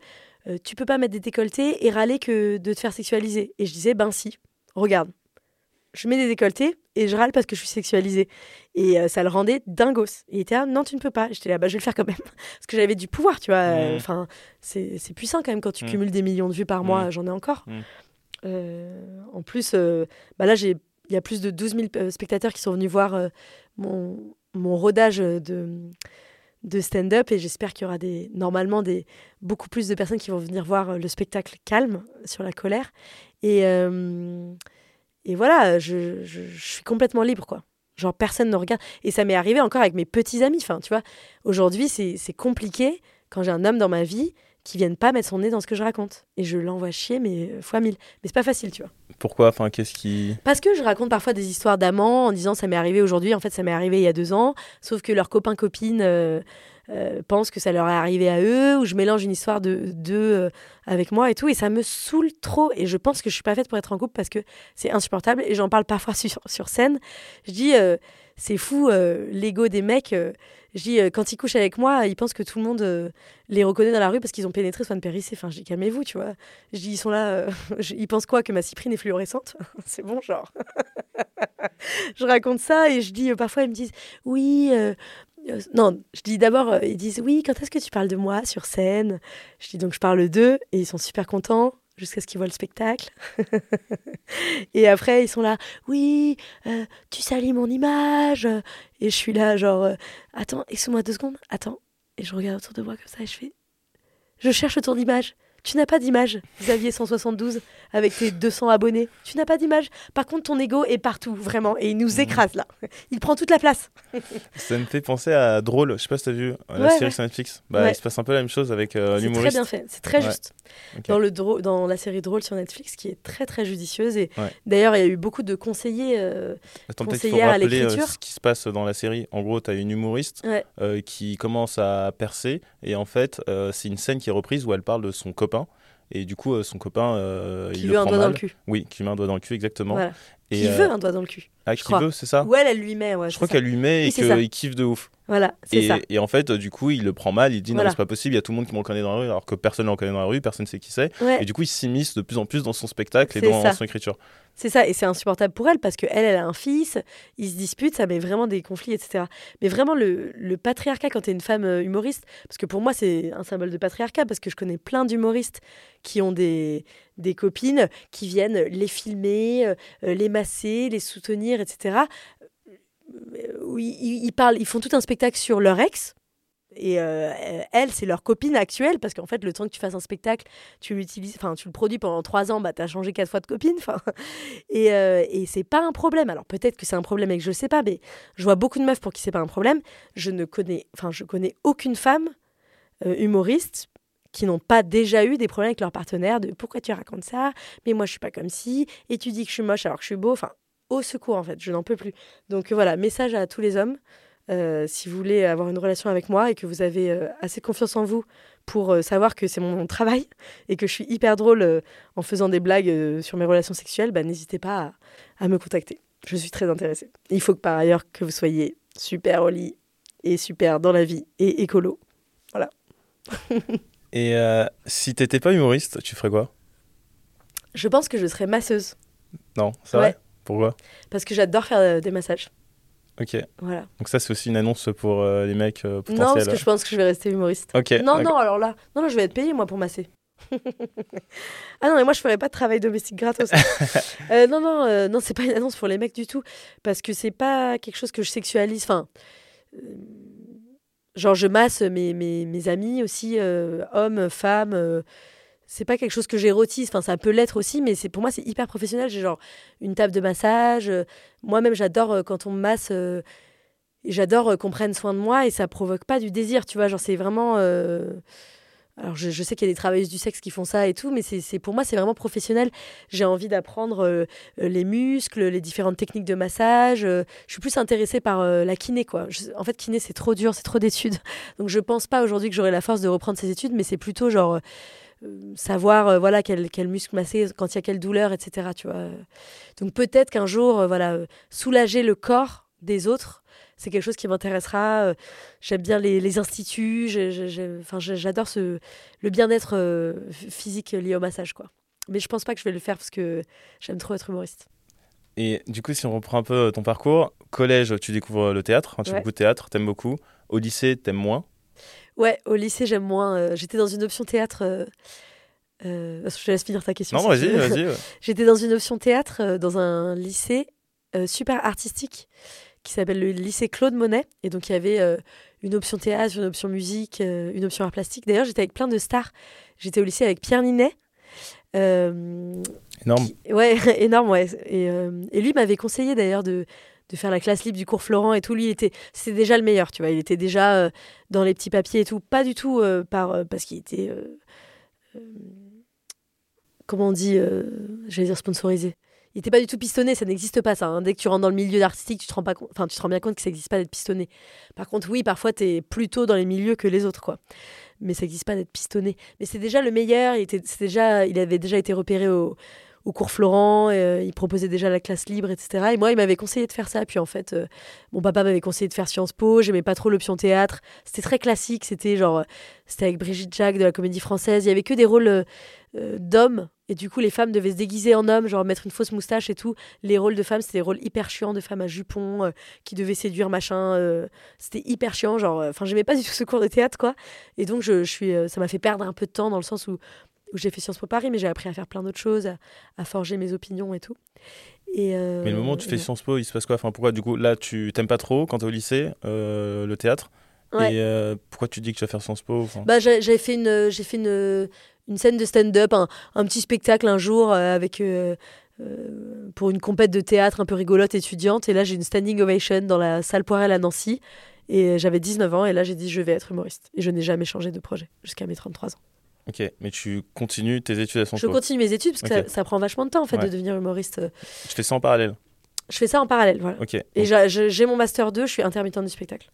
euh, Tu peux pas mettre des décolletés et râler que de te faire sexualiser. Et je disais Ben si, regarde. Je mets des décolletés et je râle parce que je suis sexualisée. Et ça le rendait dingos. Et il était là, non, tu ne peux pas. J'étais là, bah, je vais le faire quand même. parce que j'avais du pouvoir, tu vois. Mmh. Enfin, c'est puissant quand même quand tu mmh. cumules des millions de vues par mois. Mmh. J'en ai encore. en plus, bah là, j'ai il y a plus de 12 000 euh, spectateurs qui sont venus voir euh, mon, rodage de, de stand-up et j'espère qu'il y aura normalement beaucoup plus de personnes qui vont venir voir euh, le spectacle calme sur la colère. Et, et voilà, je, je, suis complètement libre, quoi. Genre, personne ne regarde. Et ça m'est arrivé encore avec mes petits amis. Enfin, tu vois, aujourd'hui, c'est compliqué quand j'ai un homme dans ma vie qui vienne pas mettre son nez dans ce que je raconte. Et je l'envoie chier, mais fois mille. Mais c'est pas facile, tu vois. Pourquoi? Enfin, qu'est-ce qui Parce que je raconte parfois des histoires d'amants en disant ça m'est arrivé aujourd'hui. En fait, ça m'est arrivé il y a deux ans. Sauf que leurs copains copines euh, euh, pensent que ça leur est arrivé à eux. Ou je mélange une histoire de d'eux euh, avec moi et tout. Et ça me saoule trop. Et je pense que je suis pas faite pour être en couple parce que c'est insupportable. Et j'en parle parfois sur, sur scène. Je dis c'est fou l'ego des mecs. Je dis, euh, quand ils couchent avec moi, ils pensent que tout le monde euh, les reconnaît dans la rue parce qu'ils ont pénétré Swan Périssé. Enfin, dis, calmez-vous, tu vois. Je ils sont là, euh, ils pensent quoi Que ma cyprine est fluorescente? C'est bon, genre. je raconte ça et je dis, parfois, ils me disent, oui. non, je dis d'abord, ils disent, oui, quand est-ce que tu parles de moi sur scène? Je dis, donc, je parle d'eux et ils sont super contents jusqu'à ce qu'ils voient le spectacle. et après, ils sont là, oui, euh, tu salis mon image. Et je suis là, genre, euh, attends, excuse-moi deux secondes, attends. Et je regarde autour de moi comme ça et je fais, je cherche ton image. Tu n'as pas d'image, Xavier 172, avec tes 200 abonnés. Tu n'as pas d'image. Par contre, ton ego est partout, vraiment. Et il nous mhm. écrase là. Il prend toute la place. Ça me fait penser à Drôle. Je sais pas si tu as vu la série sur Netflix. Bah, Il se passe un peu la même chose avec euh, l'humoriste. C'est très bien fait. C'est très juste. Dans, le dans la série Drôle sur Netflix, qui est très très judicieuse. Et d'ailleurs, il y a eu beaucoup de conseillers, euh, conseillères à euh, l'écriture. ce qui se passe dans la série. En gros, tu as une humoriste euh, qui commence à percer. Et en fait, c'est une scène qui est reprise où elle parle de son copain et du coup, euh, son copain, euh, qui il lui met un doigt dans le cul. Oui, qui lui met un doigt dans le cul, exactement. Et qui veut un doigt dans le cul. Ah, qui veut, c'est ça Ouais, elle lui met. Ouais, je crois qu'elle lui met et qu'il kiffe de ouf. Voilà, c'est ça. Et en fait, du coup, il le prend mal. Il dit non, c'est pas possible. Il y a tout le monde qui me reconnaît dans la rue, alors que personne ne le reconnaît dans la rue, personne ne sait qui c'est. Et du coup, il s'immisce de plus en plus dans son spectacle et dans son écriture. C'est ça, et c'est insupportable pour elle parce qu'elle, elle a un fils, ils se disputent, ça met vraiment des conflits, etc. Mais vraiment, le, le patriarcat, quand tu es une femme euh, humoriste, parce que pour moi, c'est un symbole de patriarcat, parce que je connais plein d'humoristes qui ont des, des copines qui viennent les filmer, euh, les masser, les soutenir, etc. Euh, ils, ils, parlent, ils font tout un spectacle sur leur ex, et euh, elle, c'est leur copine actuelle, parce qu'en fait, le temps que tu fasses un spectacle, tu l'utilises, enfin, tu le produis pendant trois ans, bah, tu as changé quatre fois de copine. Et, euh, et c'est pas un problème. Alors peut-être que c'est un problème et que je sais pas, mais je vois beaucoup de meufs pour qui c'est pas un problème. Je ne connais, enfin, je connais aucune femme humoriste qui n'ont pas déjà eu des problèmes avec leur partenaire de pourquoi tu racontes ça, mais moi je suis pas comme si, et tu dis que je suis moche alors que je suis beau. Enfin, au secours en fait, je n'en peux plus. Donc voilà, message à tous les hommes. Euh, si vous voulez avoir une relation avec moi et que vous avez euh, assez confiance en vous pour euh, savoir que c'est mon, travail et que je suis hyper drôle en faisant des blagues sur mes relations sexuelles, bah, n'hésitez pas à, me contacter. Je suis très intéressée. Il faut que par ailleurs que vous soyez super au lit et super dans la vie et écolo. Voilà. et si t'étais pas humoriste, tu ferais quoi? Je pense que je serais masseuse. Non, c'est vrai? Pourquoi? Parce que j'adore faire des massages. Ok. Voilà. Donc ça, c'est aussi une annonce pour euh, les mecs euh, potentiels. Non, parce que je pense que je vais rester humoriste. Ok. Non, non, alors là, non, non, je vais être payé moi pour masser. ah non, mais moi je ferais pas de travail domestique gratos. euh, non, non, euh, non, c'est pas une annonce pour les mecs du tout, parce que c'est pas quelque chose que je sexualise. Enfin, genre je masse mes, mes, amis aussi, hommes, femmes c'est pas quelque chose que j'érotise. Enfin, ça peut l'être aussi, mais c'est pour moi, c'est hyper professionnel. J'ai genre une table de massage. Moi-même, j'adore euh, quand on me masse. Euh, j'adore qu'on prenne soin de moi et ça provoque pas du désir, tu vois. Genre, c'est vraiment. Alors, je, sais qu'il y a des travailleuses du sexe qui font ça et tout, mais c'est pour moi, c'est vraiment professionnel. J'ai envie d'apprendre les muscles, les différentes techniques de massage. je suis plus intéressée par la kiné, quoi. en fait, kiné, c'est trop dur, c'est trop d'études. Donc, je pense pas aujourd'hui que j'aurai la force de reprendre ces études, mais c'est plutôt genre euh, savoir euh, voilà quel, quel, muscle masser quand il y a quelle douleur etc tu vois donc peut-être qu'un jour euh, voilà soulager le corps des autres c'est quelque chose qui m'intéressera j'aime bien les, les instituts j'adore ce le bien-être physique lié au massage quoi mais je pense pas que je vais le faire parce que j'aime trop être humoriste et du coup si on reprend un peu ton parcours collège tu découvres le théâtre tu fais beaucoup de théâtre t'aimes beaucoup au lycée t'aimes moins Ouais, au lycée, j'aime moins. Euh, j'étais dans une option théâtre. Euh, euh, je te laisse finir ta question. Non, vas-y, vas-y. J'étais dans une option théâtre dans un lycée super artistique qui s'appelle le lycée Claude Monet. Et donc, il y avait une option théâtre, une option musique, une option art plastique. D'ailleurs, j'étais avec plein de stars. J'étais au lycée avec Pierre Ninet. énorme. Ouais, énorme, ouais. Et, et lui m'avait conseillé d'ailleurs de, de faire la classe libre du cours Florent et tout. Lui, était, c'était déjà le meilleur, tu vois. Il était déjà euh, dans les petits papiers et tout. Pas du tout euh, par, euh, parce qu'il était, comment on dit, j'allais dire sponsorisé. Il n'était pas du tout pistonné, ça n'existe pas ça. Hein. Dès que tu rentres dans le milieu artistique, tu te rends pas enfin tu te rends bien compte que ça n'existe pas d'être pistonné. Par contre, oui, parfois tu es plutôt dans les milieux que les autres, quoi. Mais ça n'existe pas d'être pistonné. Mais c'est déjà le meilleur. Il était, déjà, il avait déjà été repéré au, au cours Florent, euh, il proposait déjà la classe libre, etc. Et moi, il m'avait conseillé de faire ça. Puis en fait, euh, mon papa m'avait conseillé de faire Sciences Po. J'aimais pas trop l'option théâtre. C'était très classique. C'était genre, c'était avec Brigitte Jacques de la Comédie Française. Il y avait que des rôles euh, d'hommes. Et du coup, les femmes devaient se déguiser en hommes, genre mettre une fausse moustache et tout. Les rôles de femmes, c'était des rôles hyper chiants de femmes à jupon qui devaient séduire, machin. c'était hyper chiant. Genre, enfin, j'aimais pas du tout ce cours de théâtre, quoi. Et donc, je, je suis, ça m'a fait perdre un peu de temps dans le sens où j'ai fait Sciences Po Paris, mais j'ai appris à faire plein d'autres choses, à, forger mes opinions et tout. Et euh, mais le moment où tu fais Sciences Po, il se passe quoi? Enfin, Pourquoi, du coup, là, tu t'aimes pas trop quand tu es au lycée, euh, le théâtre? Et euh, pourquoi tu dis que tu vas faire Sciences Po bah, J'avais fait, une, j'ai fait une, une scène de stand-up, un, un, petit spectacle un jour avec. pour une compète de théâtre un peu rigolote étudiante. Et là j'ai une standing ovation dans la salle Poirel à Nancy. Et j'avais 19 ans et là j'ai dit je vais être humoriste. Et je n'ai jamais changé de projet jusqu'à mes 33 ans. Ok, mais tu continues tes études à Po Je continue mes études parce que ça, prend vachement de temps en fait de devenir humoriste. Tu fais ça en parallèle Je fais ça en parallèle, voilà. Ok. Et j'ai mon master 2, je suis intermittent du spectacle.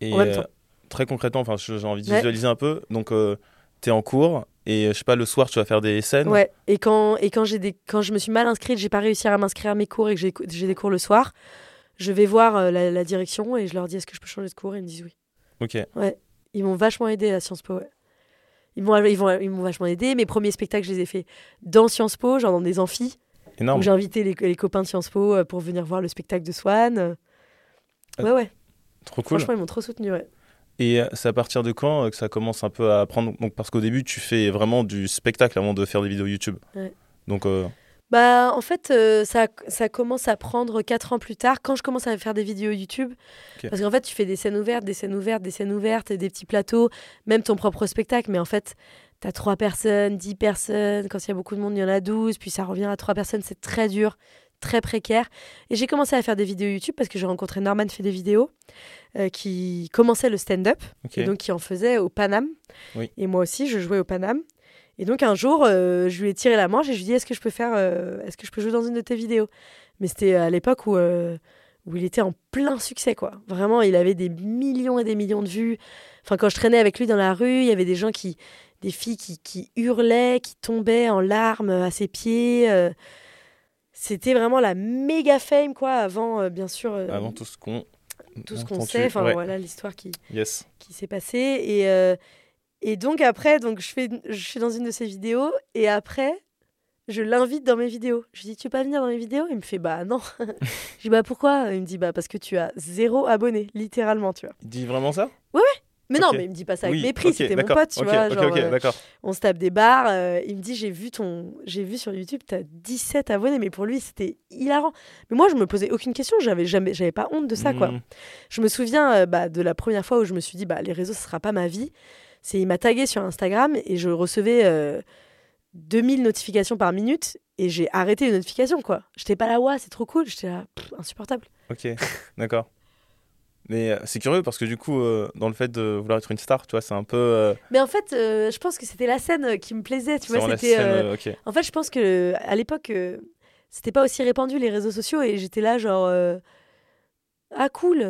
Et en même temps. Euh, très concrètement, enfin, j'ai envie de visualiser un peu. Donc, euh, tu es en cours et je sais pas, le soir, tu vas faire des scènes. Ouais, et quand, et quand, des, quand je me suis mal inscrite, j'ai pas réussi à m'inscrire à mes cours et que j'ai des cours le soir, je vais voir euh, la, la, direction et je leur dis est-ce que je peux changer de cours? Et ils me disent oui. Ok. Ouais, ils m'ont vachement aidé à Sciences Po. Ouais. Ils m'ont ils m'ont vachement aidé. Mes premiers spectacles, je les ai faits dans Sciences Po, genre dans des amphis. Énorme. J'ai invité les, les, copains de Sciences Po euh, pour venir voir le spectacle de Swan. Ah, ouais, ouais. Trop cool. Franchement, ils m'ont trop soutenu, ouais. Et euh, c'est à partir de quand euh, que ça commence un peu à prendre Donc, parce qu'au début, tu fais vraiment du spectacle avant de faire des vidéos YouTube. Ouais. Donc. Bah, en fait, euh, ça, ça commence à prendre 4 ans plus tard, quand je commence à faire des vidéos YouTube. Parce qu'en fait, tu fais des scènes ouvertes, des scènes ouvertes, des scènes ouvertes, des petits plateaux, même ton propre spectacle. Mais en fait, tu as 3 personnes, 10 personnes. Quand il y a beaucoup de monde, il y en a 12. Puis ça revient à 3 personnes. C'est très dur, très précaire. Et j'ai commencé à faire des vidéos YouTube parce que j'ai rencontré Norman fait des vidéos euh, qui commençait le stand-up. Et donc qui en faisait au Paname. Et moi aussi, je jouais au Paname. Et donc un jour, euh, je lui ai tiré la manche et je lui ai dit est-ce que je peux faire, euh, est-ce que je peux jouer dans une de tes vidéos? Mais c'était à l'époque où euh, où il était en plein succès quoi. Vraiment, il avait des millions et des millions de vues. Enfin, quand je traînais avec lui dans la rue, il y avait des gens qui, des filles qui, qui hurlaient, qui tombaient en larmes à ses pieds. C'était vraiment la méga fame quoi. Avant, bien sûr. avant tout ce qu'on tout ce qu'on sait. Enfin voilà l'histoire qui yes. qui s'est passée et et donc après, donc je, fais, je suis dans une de ses vidéos et après, je l'invite dans mes vidéos. Je lui dis, tu veux pas venir dans mes vidéos? Il me fait, bah non. je dis, bah pourquoi? Il me dit, bah parce que tu as zéro abonné, littéralement, tu vois. Il dit vraiment ça? Ouais, ouais. Mais non, mais il me dit pas ça avec mépris, c'était mon pote, tu vois. Genre, euh, on se tape des barres. Euh, il me dit J'ai vu ton, j'ai vu sur YouTube, tu as 17 abonnés. Mais pour lui, c'était hilarant. Mais moi, je me posais aucune question. J'avais jamais, j'avais pas honte de ça, quoi. Hmm. Je me souviens euh, bah, de la première fois où je me suis dit Bah, les réseaux, ce sera pas ma vie c'est il m'a tagué sur Instagram et je recevais 2000 euh, notifications par minute et j'ai arrêté les notifications quoi. J'étais pas là, ouais, c'est trop cool, j'étais là, insupportable. Ok, d'accord. Mais euh, c'est curieux parce que du coup, euh, dans le fait de vouloir être une star, tu vois, c'est un peu. euh, Mais en fait, je pense que c'était la scène qui me plaisait. Tu vois, c'était. scène, euh, euh, ok. En fait, je pense que à l'époque, c'était pas aussi répandu les réseaux sociaux et j'étais là genre ah cool.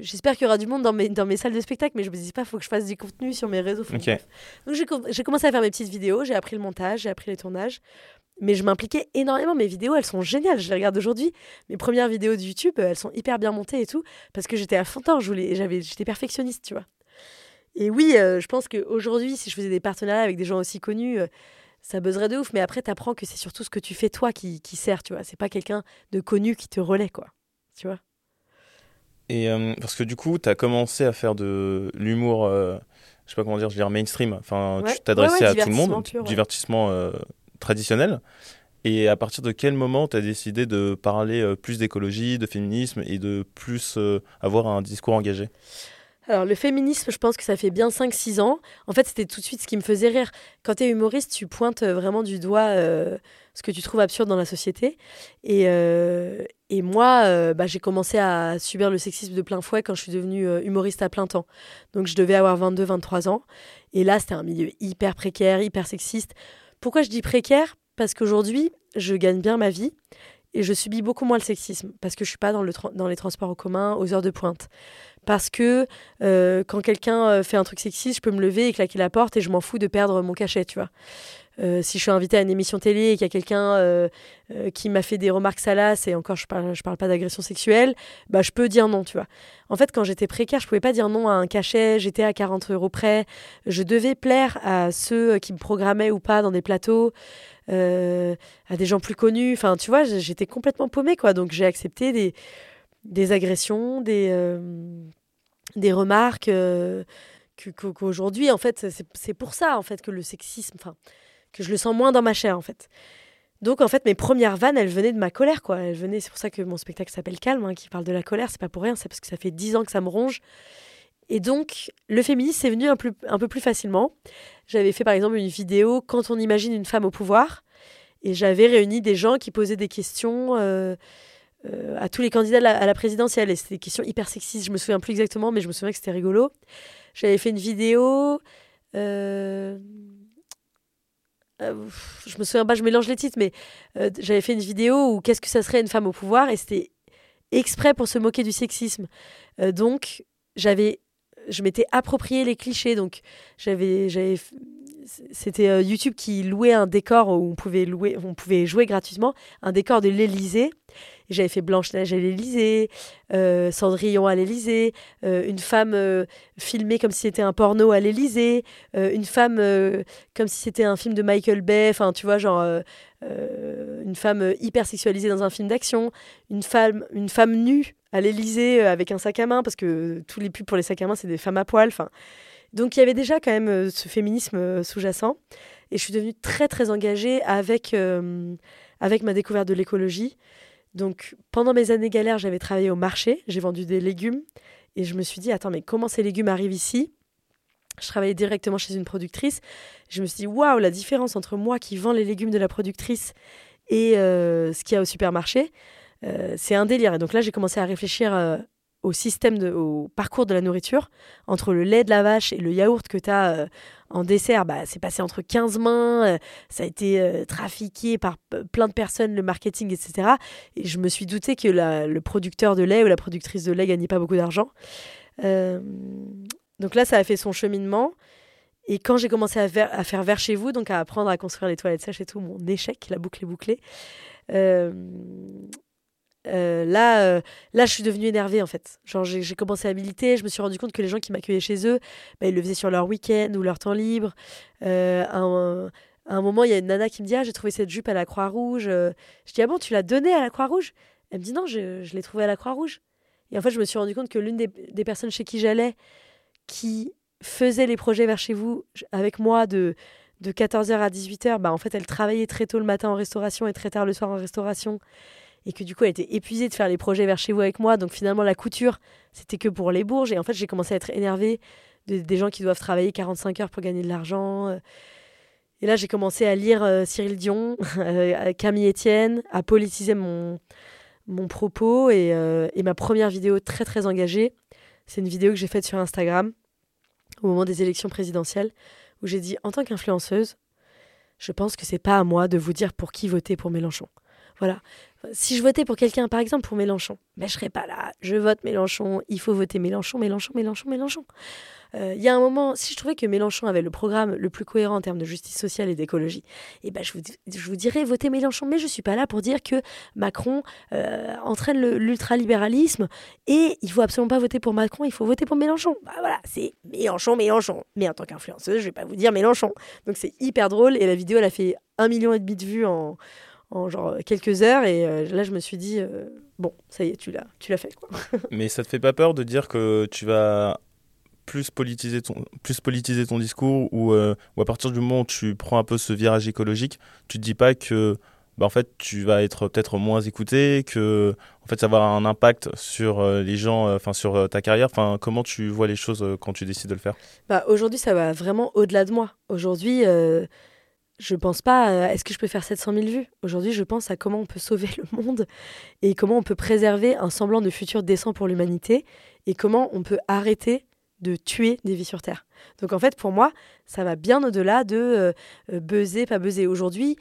J'espère qu'il y aura du monde dans mes, dans mes salles de spectacle, mais je me dis pas, faut que je fasse du contenu sur mes réseaux. Enfin, Ok. bref. Donc j'ai com- j'ai commencé à faire mes petites vidéos, j'ai appris le montage, j'ai appris les tournages, mais je m'impliquais énormément. Mes vidéos, elles sont géniales, je les regarde aujourd'hui. Mes premières vidéos de YouTube, elles sont hyper bien montées et tout, parce que j'étais à fond je voulais, j'avais, j'étais perfectionniste, tu vois. Et oui, euh, je pense qu'aujourd'hui, si je faisais des partenariats avec des gens aussi connus, euh, ça buzzerait de ouf. Mais après, t'apprends que c'est surtout ce que tu fais toi qui, qui sert, tu vois. C'est pas quelqu'un de connu qui te relaie, quoi. Tu vois. Et euh, parce que du coup, tu as commencé à faire de l'humour, euh, je sais pas comment dire, je veux dire mainstream. Enfin, Ouais. tu t'adressais Ouais, ouais, à tout le monde, divertissement euh, traditionnel. Et à partir de quel moment tu as décidé de parler euh, plus d'écologie, de féminisme et de plus euh, avoir un discours engagé? Alors, le féminisme, je pense que ça fait bien 5-6 ans. En fait, c'était tout de suite ce qui me faisait rire. Quand tu es humoriste, tu pointes euh, vraiment du doigt euh, ce que tu trouves absurde dans la société. Et, euh, moi, bah, j'ai commencé à subir le sexisme de plein fouet quand je suis devenue humoriste à plein temps. Donc, je devais avoir 22-23 ans. Et là, c'était un milieu hyper précaire, hyper sexiste. Pourquoi je dis précaire? Parce qu'aujourd'hui, je gagne bien ma vie. Et je subis beaucoup moins le sexisme parce que je suis pas dans, le dans les transports en commun aux heures de pointe. Parce que euh, quand quelqu'un euh, fait un truc sexiste, je peux me lever et claquer la porte et je m'en fous de perdre mon cachet, tu vois. Euh, si je suis invitée à une émission télé et qu'il y a quelqu'un qui m'a fait des remarques salaces et encore je parle, je parle pas d'agression sexuelle, bah je peux dire non, tu vois. En fait, quand j'étais précaire, je pouvais pas dire non à un cachet, j'étais à 40 euros près, je devais plaire à ceux qui me programmaient ou pas dans des plateaux, euh, à des gens plus connus, enfin tu vois, j'étais complètement paumée quoi, donc j'ai accepté des, des agressions, des, euh, des remarques euh, qu'aujourd'hui, en fait, c'est c'est pour ça, en fait, que le sexisme, enfin, que je le sens moins dans ma chair, en fait. Donc, en fait, mes premières vannes, elles venaient de ma colère, quoi. Elles venaient, c'est pour ça que mon spectacle s'appelle Calme, hein, qui parle de la colère, c'est pas pour rien, c'est parce que ça fait dix ans que ça me ronge. Et donc, le féminisme c'est venu un, peu plus facilement. J'avais fait, par exemple, une vidéo Quand on imagine une femme au pouvoir, et j'avais réuni des gens qui posaient des questions. euh, euh, à tous les candidats à la, présidentielle. Et c'était des questions hyper sexistes. Je me souviens plus exactement, mais je me souviens que c'était rigolo. J'avais fait une vidéo. euh, euh, je me souviens pas, je mélange les titres, mais j'avais fait une vidéo où qu'est-ce que ça serait une femme au pouvoir et c'était exprès pour se moquer du sexisme. Donc, j'avais, je m'étais approprié les clichés. Donc, j'avais, j'avais, c'était euh, YouTube qui louait un décor où on pouvait louer, on pouvait jouer gratuitement, un décor de l'Élysée. J'avais fait Blanche-Neige à l'Élysée, euh, Cendrillon à l'Élysée, euh, une femme euh, filmée comme si c'était un porno à l'Élysée, une femme comme si c'était un film de Michael Bay, enfin tu vois, genre une femme hyper sexualisée dans un film d'action, une femme, une femme nue à l'Élysée euh, avec un sac à main, parce que tous les pubs pour les sacs à main, c'est des femmes à poil, enfin. Donc il y avait déjà quand même euh, ce féminisme euh, sous-jacent. Et je suis devenue très très engagée avec, avec ma découverte de l'écologie. Donc pendant mes années galères, j'avais travaillé au marché, j'ai vendu des légumes. Et je me suis dit, attends, mais comment ces légumes arrivent ici? Je travaillais directement chez une productrice. Je me suis dit, waouh, la différence entre moi qui vends les légumes de la productrice et ce qu'il y a au supermarché, euh, c'est un délire. Et donc là, j'ai commencé à réfléchir euh, au système, au parcours de la nourriture. Entre le lait de la vache et le yaourt que tu as euh, en dessert, bah, c'est passé entre 15 mains, ça a été trafiqué par plein de personnes, le marketing, etc. Et je me suis douté que le producteur de lait ou la productrice de lait gagnait pas beaucoup d'argent. Donc là, ça a fait son cheminement. Et quand j'ai commencé à, ver- à faire vers chez vous, donc à apprendre à construire les toilettes sèches et tout, mon échec, la boucle est bouclée. Euh, là, euh, là, je suis devenue énervée en fait. Genre, j'ai commencé à militer. Je me suis rendu compte que les gens qui m'accueillaient chez eux, bah, ils le faisaient sur leur week-end ou leur temps libre. Euh, à, un, un moment, il y a une nana qui me dit Ah, j'ai trouvé cette jupe à la Croix-Rouge. Je dis Ah bon, tu l'as donnée à la Croix-Rouge? Elle me dit Non, je, l'ai trouvée à la Croix-Rouge. Et en fait, je me suis rendu compte que l'une des, personnes chez qui j'allais, qui faisait les projets vers chez vous avec moi de, de 14h à 18h, bah, en fait, elle travaillait très tôt le matin en restauration et très tard le soir en restauration. Et que du coup, elle était épuisée de faire les projets vers chez vous avec moi. Donc finalement, la couture, c'était que pour les bourges. Et en fait, j'ai commencé à être énervée de- des gens qui doivent travailler 45 heures pour gagner de l'argent. euh. Et là, j'ai commencé à lire euh, Cyril Dion, euh, Camille Etienne, à politiser mon, mon propos et, et, ma première vidéo très très engagée, c'est une vidéo que j'ai faite sur Instagram au moment des élections présidentielles où j'ai dit en tant qu'influenceuse, je pense que c'est pas à moi de vous dire pour qui voter pour Mélenchon. Voilà. Si je votais pour quelqu'un, par exemple pour Mélenchon, ben je serais pas là. Je vote Mélenchon, il faut voter Mélenchon, Mélenchon, Mélenchon, Mélenchon. Euh, il y a un moment, si je trouvais que Mélenchon avait le programme le plus cohérent en termes de justice sociale et d'écologie, eh ben je vous, je dirais votez Mélenchon. Mais je suis pas là pour dire que Macron euh, entraîne l'ultralibéralisme et il faut absolument pas voter pour Macron, il faut voter pour Mélenchon. Bah voilà, c'est Mélenchon, Mélenchon. Mais en tant qu'influenceuse, je vais pas vous dire Mélenchon. Donc c'est hyper drôle et la vidéo, elle a fait un million et demi de vues en en genre quelques heures. Et euh, là, je me suis dit, euh, bon, ça y est, tu l'as, tu l'as fait. Quoi. Mais ça te fait pas peur de dire que tu vas plus politiser ton, plus politiser ton discours ou, euh, ou à partir du moment où tu prends un peu ce virage écologique, tu te dis pas que bah, en fait, tu vas être peut-être moins écouté, que en fait, ça va avoir un impact sur les gens, enfin sur ta carrière. Enfin, comment tu vois les choses quand tu décides de le faire? Bah, Aujourd'hui, ça va vraiment au-delà de moi. Aujourd'hui, je pense pas à est-ce que je peux faire 700 000 vues? Aujourd'hui, je pense à comment on peut sauver le monde et comment on peut préserver un semblant de futur décent pour l'humanité et comment on peut arrêter de tuer des vies sur Terre. Donc en fait, pour moi, ça va bien au-delà de euh, buzzer, pas buzzer. Aujourd'hui,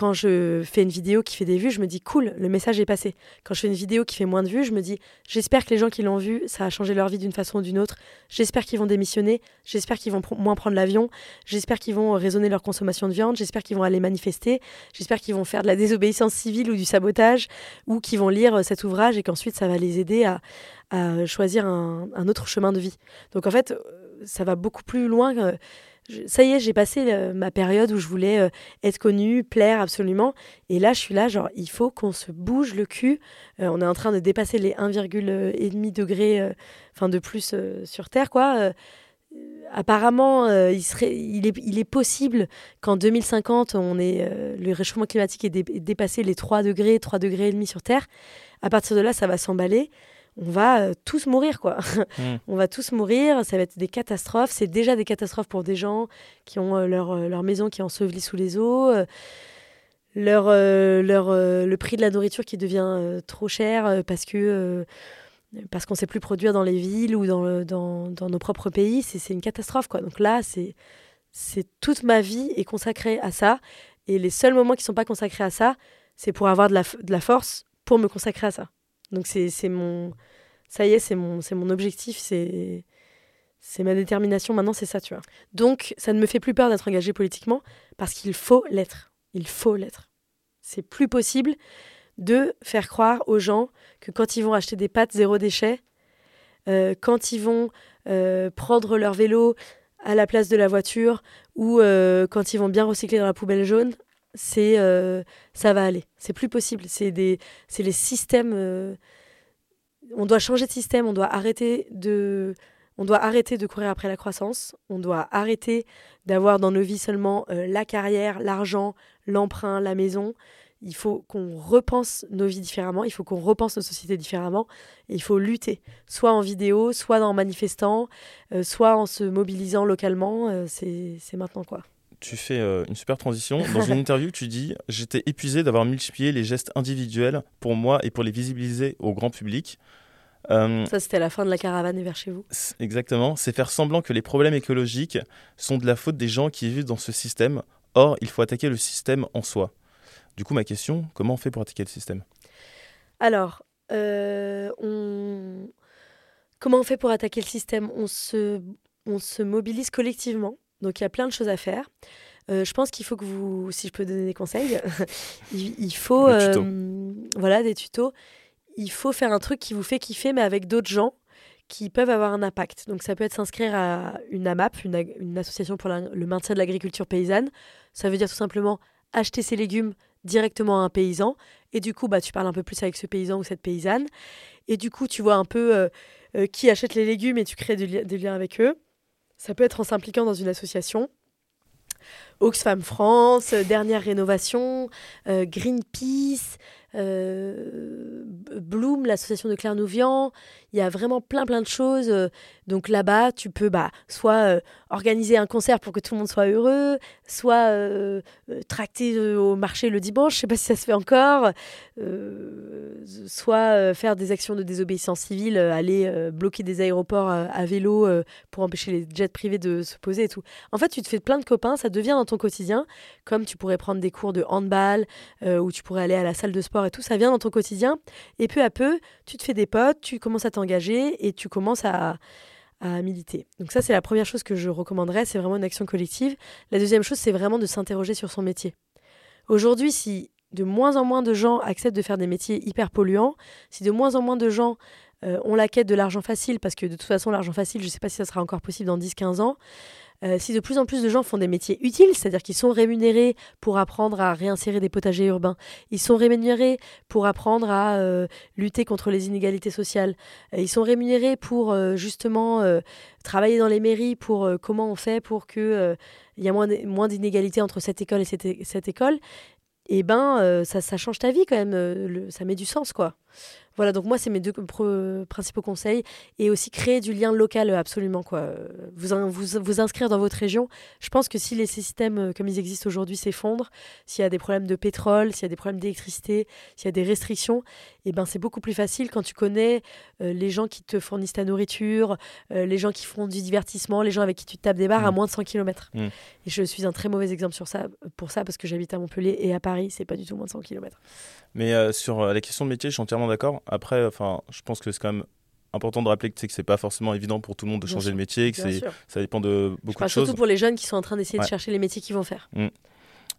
quand je fais une vidéo qui fait des vues, je me dis cool, le message est passé. Quand je fais une vidéo qui fait moins de vues, je me dis j'espère que les gens qui l'ont vu, ça a changé leur vie d'une façon ou d'une autre. J'espère qu'ils vont démissionner, j'espère qu'ils vont moins prendre l'avion, j'espère qu'ils vont raisonner leur consommation de viande, j'espère qu'ils vont aller manifester, j'espère qu'ils vont faire de la désobéissance civile ou du sabotage, ou qu'ils vont lire euh, cet ouvrage et qu'ensuite ça va les aider à, choisir un, un, autre chemin de vie. Donc en fait, euh, ça va beaucoup plus loin. Que, ça y est, j'ai passé ma période où je voulais euh, être connue, plaire absolument. Et là, je suis là, genre, il faut qu'on se bouge le cul. Euh, on est en train de dépasser les 1,5 degrés euh, enfin de plus sur Terre, quoi. apparemment, il, serait, il, est, il est possible qu'en 2050, on ait, le réchauffement climatique ait dépassé les 3 degrés, 3 degrés et demi sur Terre. À partir de là, ça va s'emballer on va euh, tous mourir, quoi. Hmm. on va tous mourir, ça va être des catastrophes. C'est déjà des catastrophes pour des gens qui ont euh, leur, euh, leur, maison qui est ensevelie sous les eaux, leur, leur, le prix de la nourriture qui devient trop cher parce que parce qu'on ne sait plus produire dans les villes ou dans, dans, dans nos propres pays. C'est une catastrophe, quoi. Donc là, c'est c'est toute ma vie est consacrée à ça. Et les seuls moments qui ne sont pas consacrés à ça, c'est pour avoir de la, de la force pour me consacrer à ça. Donc c'est mon... Ça y est, c'est mon, mon objectif, c'est... C'est ma détermination maintenant, c'est ça. Donc, ça ne me fait plus peur d'être engagé politiquement parce qu'il faut l'être. Il faut l'être. C'est plus possible de faire croire aux gens que quand ils vont acheter des pâtes zéro déchet, euh, quand ils vont euh, prendre leur vélo à la place de la voiture ou euh, quand ils vont bien recycler dans la poubelle jaune, c'est euh, ça va aller. C'est plus possible. C'est des c'est les systèmes. Euh, on doit changer de système. On doit arrêter de on doit arrêter de courir après la croissance. On doit arrêter d'avoir dans nos vies seulement euh, la carrière, l'argent, l'emprunt, la maison. Il faut qu'on repense nos vies différemment, il faut qu'on repense nos sociétés différemment, et il faut lutter, soit en vidéo, soit en manifestant, soit en se mobilisant localement, c'est maintenant quoi tu fais euh, une super transition. Dans une interview, tu dis J'étais épuisé d'avoir multiplié les gestes individuels pour moi et pour les visibiliser au grand public. Euh, Ça, c'était la fin de la caravane et vers chez vous. Exactement. C'est faire semblant que les problèmes écologiques sont de la faute des gens qui vivent dans ce système. Or, il faut attaquer le système en soi. Du coup, ma question comment on fait pour attaquer le système? Alors, euh, on... comment on fait pour attaquer le système? On se... on se mobilise collectivement donc il y a plein de choses à faire. Euh, je pense qu'il faut que vous, si je peux donner des conseils, il, faut euh, voilà des tutos. Il faut faire un truc qui vous fait kiffer, mais avec d'autres gens qui peuvent avoir un impact. Donc ça peut être s'inscrire à une AMAP, une, association pour le maintien de l'agriculture paysanne. Ça veut dire tout simplement acheter ses légumes directement à un paysan. Et du coup, bah, tu parles un peu plus avec ce paysan ou cette paysanne. Et du coup, tu vois un peu euh, qui achète les légumes et tu crées des liens avec eux. Ça peut être en s'impliquant dans une association. Oxfam France, euh, Dernière Rénovation, euh, Greenpeace, Bloom, l'association de Claire Nouvian. Il y a vraiment plein plein de choses. Donc là-bas, tu peux bah, soit organiser un concert pour que tout le monde soit heureux, soit tracter au marché le dimanche, je sais pas si ça se fait encore, soit faire des actions de désobéissance civile, aller bloquer des aéroports à vélo pour empêcher les jets privés de se poser et tout. En fait, tu te fais plein de copains, ça devient dans ton quotidien, comme tu pourrais prendre des cours de handball, ou tu pourrais aller à la salle de sport et tout, ça vient dans ton quotidien. Et peu à peu, tu te fais des potes, tu commences à t'engager et tu commences à, à militer. Donc ça, c'est la première chose que je recommanderais, c'est vraiment une action collective. La deuxième chose, c'est vraiment de s'interroger sur son métier. Aujourd'hui, si de moins en moins de gens acceptent de faire des métiers hyper polluants, si de moins en moins de gens euh, ont la quête de l'argent facile, parce que de toute façon, l'argent facile, je ne sais pas si ça sera encore possible dans 10-15 ans, euh, si de plus en plus de gens font des métiers utiles, c'est-à-dire qu'ils sont rémunérés pour apprendre à réinsérer des potagers urbains, ils sont rémunérés pour apprendre à euh, lutter contre les inégalités sociales, euh, ils sont rémunérés pour justement travailler dans les mairies, pour comment on fait pour qu'il il y ait moins, moins d'inégalités entre cette école et cette, cette école, eh ben ça, ça, change ta vie quand même, ça met du sens quoi. Voilà, donc moi, c'est mes deux principaux conseils. Et aussi créer du lien local, absolument. Quoi. Vous, vous, vous inscrire dans votre région. Je pense que si les systèmes euh, comme ils existent aujourd'hui s'effondrent, s'il y a des problèmes de pétrole, s'il y a des problèmes d'électricité, s'il y a des restrictions, et eh ben, c'est beaucoup plus facile quand tu connais euh, les gens qui te fournissent ta nourriture, euh, les gens qui font du divertissement, les gens avec qui tu tapes des barres à mmh. moins de 100 km. Mmh. Et je suis un très mauvais exemple sur ça, pour ça, parce que j'habite à Montpellier et à Paris, c'est pas du tout moins de 100 km. Mais sur la question de métier, je suis entièrement d'accord. Après, enfin, je pense que c'est quand même important de rappeler que, que c'est pas forcément évident pour tout le monde de changer de métier, que c'est, ça dépend de beaucoup de choses. Surtout pour les jeunes qui sont en train d'essayer de chercher les métiers qu'ils vont faire. Mm.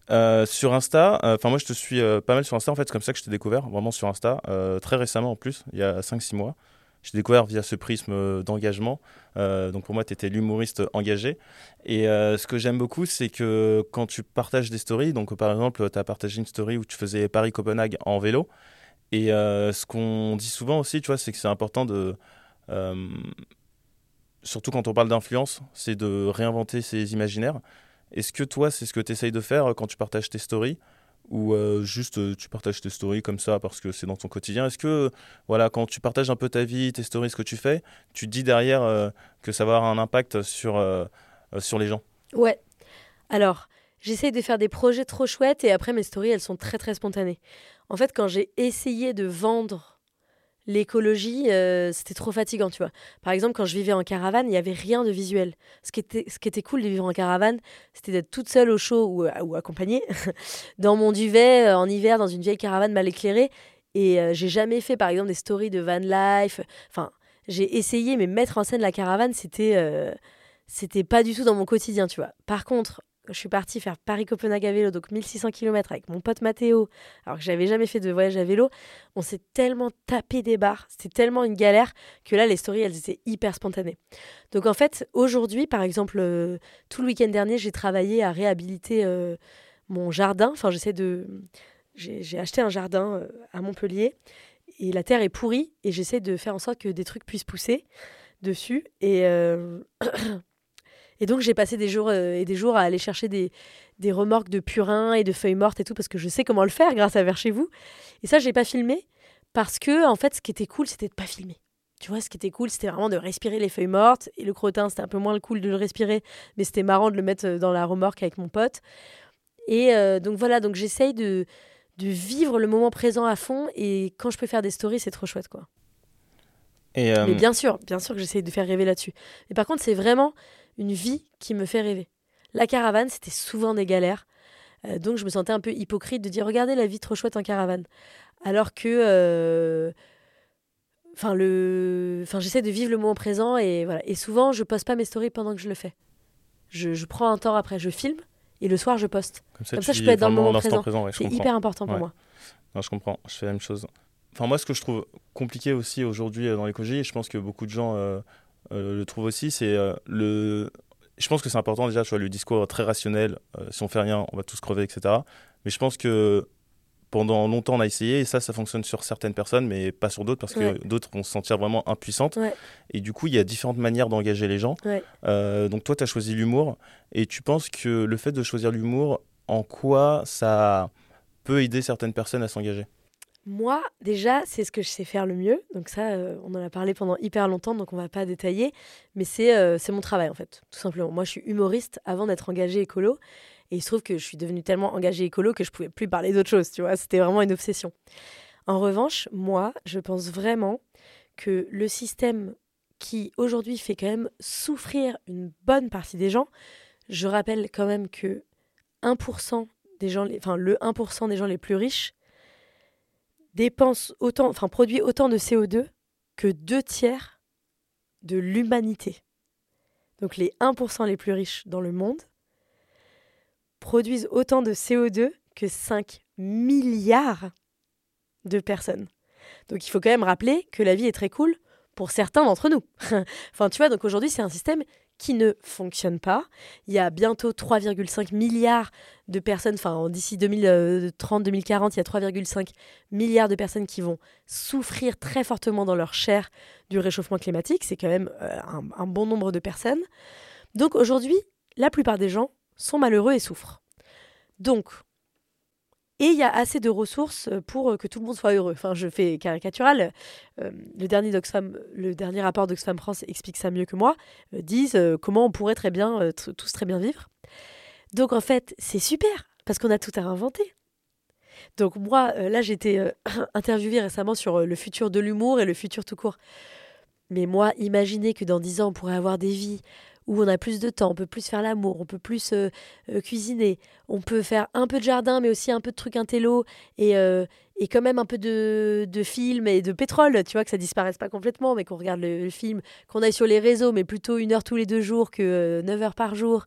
Euh, sur Insta, euh, enfin moi je te suis euh, pas mal sur Insta en fait, c'est comme ça que je t'ai découvert, vraiment sur Insta, très récemment en plus, il y a 5-6 mois. J'ai découvert via ce prisme d'engagement. donc pour moi, tu étais l'humoriste engagé. Et ce que j'aime beaucoup, c'est que quand tu partages des stories, donc par exemple, tu as partagé une story où tu faisais Paris-Copenhague en vélo, et ce qu'on dit souvent aussi, tu vois, c'est que c'est important de. Surtout quand on parle d'influence, c'est de réinventer ses imaginaires. Est-ce que toi, c'est ce que tu essayes de faire quand tu partages tes stories ou euh, juste tu partages tes stories comme ça parce que c'est dans ton quotidien? Est-ce que voilà, quand tu partages un peu ta vie, tes stories, ce que tu fais, tu dis derrière que ça va avoir un impact sur, sur les gens? Ouais. Alors, j'essaye de faire des projets trop chouettes et après mes stories, elles sont très très spontanées. En fait, quand j'ai essayé de vendre l'écologie, euh, c'était trop fatigant, tu vois. Par exemple, quand je vivais en caravane, il n'y avait rien de visuel. Ce qui, était, ce qui était cool de vivre en caravane, c'était d'être toute seule au chaud ou, euh, accompagnée dans mon duvet euh, en hiver, dans une vieille caravane mal éclairée. Et j'ai jamais fait, par exemple, des stories de van life. Enfin, j'ai essayé, mais mettre en scène la caravane, c'était c'était pas du tout dans mon quotidien, tu vois. Par contre, je suis partie faire Paris-Copenhague à vélo, donc 1600 km avec mon pote Mathéo, alors que j'avais jamais fait de voyage à vélo, on s'est tellement tapé des barres, c'était tellement une galère que là, les stories, elles étaient hyper spontanées. Donc en fait, aujourd'hui, par exemple, euh, tout le week-end dernier, j'ai travaillé à réhabiliter euh, mon jardin. Enfin, j'essaie de. J'ai acheté un jardin euh, à Montpellier et la terre est pourrie et j'essaie de faire en sorte que des trucs puissent pousser dessus. Et. Et donc, j'ai passé des jours euh, et des jours à aller chercher des, des remorques de purin et de feuilles mortes et tout, parce que je sais comment le faire grâce à Vers chez vous. Et ça, je n'ai pas filmé, parce que, en fait, ce qui était cool, c'était de pas filmer. Tu vois, ce qui était cool, c'était vraiment de respirer les feuilles mortes. Et le crottin, c'était un peu moins cool de le respirer, mais c'était marrant de le mettre euh, dans la remorque avec mon pote. Et euh, donc voilà, donc j'essaye de, de vivre le moment présent à fond. Et quand je peux faire des stories, c'est trop chouette, quoi. Et Mais bien sûr, bien sûr que j'essaye de faire rêver là-dessus. Mais par contre, c'est vraiment une vie qui me fait rêver. La caravane, c'était souvent des galères. Euh, donc je me sentais un peu hypocrite de dire regardez la vie trop chouette en caravane. Alors que euh, enfin le enfin j'essaie de vivre le moment présent et voilà et souvent je poste pas mes stories pendant que je le fais. Je, prends un temps après, je filme et le soir je poste. Comme ça, je peux être dans le moment présent. c'est hyper important pour moi. Non, je comprends, je fais la même chose. Enfin moi ce que je trouve compliqué aussi aujourd'hui euh, dans l'écologie et je pense que beaucoup de gens euh, le trouve aussi, c'est euh, le. Je pense que c'est important déjà, tu vois, le discours très rationnel. Euh, si on fait rien, on va tous crever, etc. Mais je pense que pendant longtemps, on a essayé et ça, ça fonctionne sur certaines personnes, mais pas sur d'autres parce que d'autres vont se sentir vraiment impuissantes. Et du coup, il y a différentes manières d'engager les gens. donc, toi, tu as choisi l'humour et tu penses que le fait de choisir l'humour, en quoi ça peut aider certaines personnes à s'engager? Moi, déjà, c'est ce que je sais faire le mieux. Donc ça, euh, on en a parlé pendant hyper longtemps, donc on va pas détailler. Mais c'est euh, c'est mon travail, en fait, tout simplement. Moi, je suis humoriste avant d'être engagée écolo. Et il se trouve que je suis devenue tellement engagée écolo que je pouvais plus parler d'autre chose, tu vois. C'était vraiment une obsession. En revanche, moi, je pense vraiment que le système qui aujourd'hui fait quand même souffrir une bonne partie des gens, je rappelle quand même que 1% des gens, enfin le 1% des gens les plus riches dépense autant, enfin produit autant de CO2 que deux tiers de l'humanité. Donc les 1% les plus riches dans le monde produisent autant de CO2 que 5 milliards de personnes. Donc il faut quand même rappeler que la vie est très cool pour certains d'entre nous. enfin tu vois, donc aujourd'hui c'est un système qui ne fonctionne pas. Il y a bientôt 3,5 milliards de personnes, enfin d'ici 2030-2040, il y a 3,5 milliards de personnes qui vont souffrir très fortement dans leur chair du réchauffement climatique. C'est quand même euh, un, un bon nombre de personnes. Donc aujourd'hui, la plupart des gens sont malheureux et souffrent. Donc, et il y a assez de ressources euh, pour euh, que tout le monde soit heureux. Enfin, je fais caricatural. Euh, le, dernier rapport d'Oxfam France explique ça mieux que moi. disent comment on pourrait très bien, tous très bien vivre. Donc en fait, c'est super, parce qu'on a tout à inventer. Donc moi, là, été interviewée récemment sur le futur de l'humour et le futur tout court. Mais moi, imaginez que dans dix ans, on pourrait avoir des vies où on a plus de temps, on peut plus faire l'amour, on peut plus euh, euh, cuisiner, on peut faire un peu de jardin, mais aussi un peu de trucs intello et, euh, et quand même un peu de, de film et de pétrole, tu vois, que ça disparaisse pas complètement, mais qu'on regarde le, film, qu'on aille sur les réseaux, mais plutôt une heure tous les deux jours que neuf heures par jour.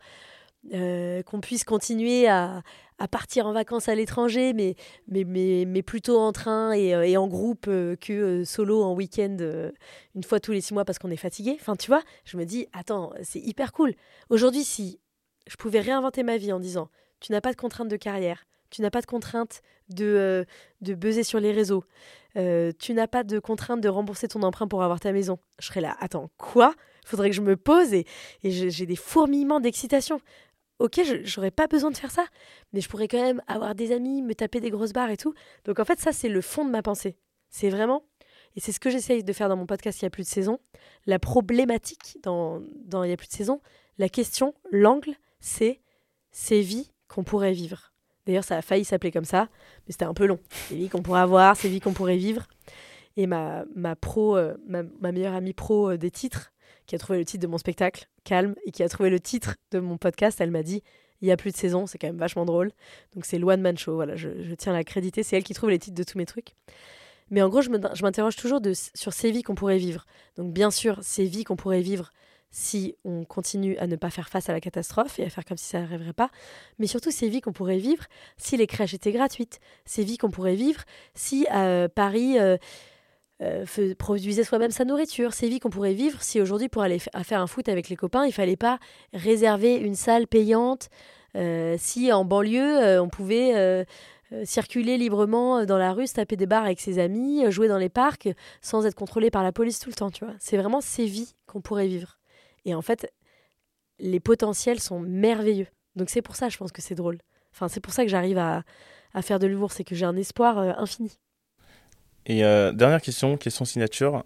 Qu'on puisse continuer à, partir en vacances à l'étranger, mais, plutôt en train et, euh, en groupe euh, que euh, solo en week-end une fois tous les six mois parce qu'on est fatigué. Enfin, tu vois, je me dis, attends, c'est hyper cool. Aujourd'hui, si je pouvais réinventer ma vie en disant, tu n'as pas de contrainte de carrière, tu n'as pas de contrainte de, de buzzer sur les réseaux, tu n'as pas de contrainte de rembourser ton emprunt pour avoir ta maison, je serais là, attends, quoi? Faudrait que je me pose et j'ai des fourmillements d'excitation ok, j'aurais pas besoin de faire ça, mais je pourrais quand même avoir des amis, me taper des grosses barres et tout. Donc en fait, ça, c'est le fond de ma pensée. C'est vraiment, et c'est ce que j'essaye de faire dans mon podcast Il y a plus de saison, la problématique dans, dans Il y a plus de saison, la question, l'angle, c'est ces vies qu'on pourrait vivre. D'ailleurs, ça a failli s'appeler comme ça, mais c'était un peu long. Ces vies qu'on pourrait avoir, ces vies qu'on pourrait vivre. Et ma, ma pro, euh, ma, meilleure amie pro euh, des titres, qui a trouvé le titre de mon spectacle, Calme, et qui a trouvé le titre de mon podcast, elle m'a dit il y a plus de saison, c'est quand même vachement drôle. Donc c'est One Man Show, voilà, je, tiens à la créditer, c'est elle qui trouve les titres de tous mes trucs. Mais en gros, je m'interroge toujours sur ces vies qu'on pourrait vivre. Donc bien sûr, ces vies qu'on pourrait vivre si on continue à ne pas faire face à la catastrophe et à faire comme si ça n'arriverait pas, mais surtout ces vies qu'on pourrait vivre si les crèches étaient gratuites, ces vies qu'on pourrait vivre si à euh, Paris... Euh, euh, produisait soi-même sa nourriture, ces vies qu'on pourrait vivre si aujourd'hui pour aller faire un foot avec les copains, il fallait pas réserver une salle payante, euh, si en banlieue euh, on pouvait circuler librement dans la rue, se taper des bars avec ses amis, jouer dans les parcs sans être contrôlé par la police tout le temps, tu vois. C'est vraiment ces vies qu'on pourrait vivre. Et en fait, les potentiels sont merveilleux. Donc c'est pour ça, je pense que c'est drôle. Enfin, c'est pour ça que j'arrive à, faire de l'humour, c'est que j'ai un espoir infini. Et euh, dernière question, question signature.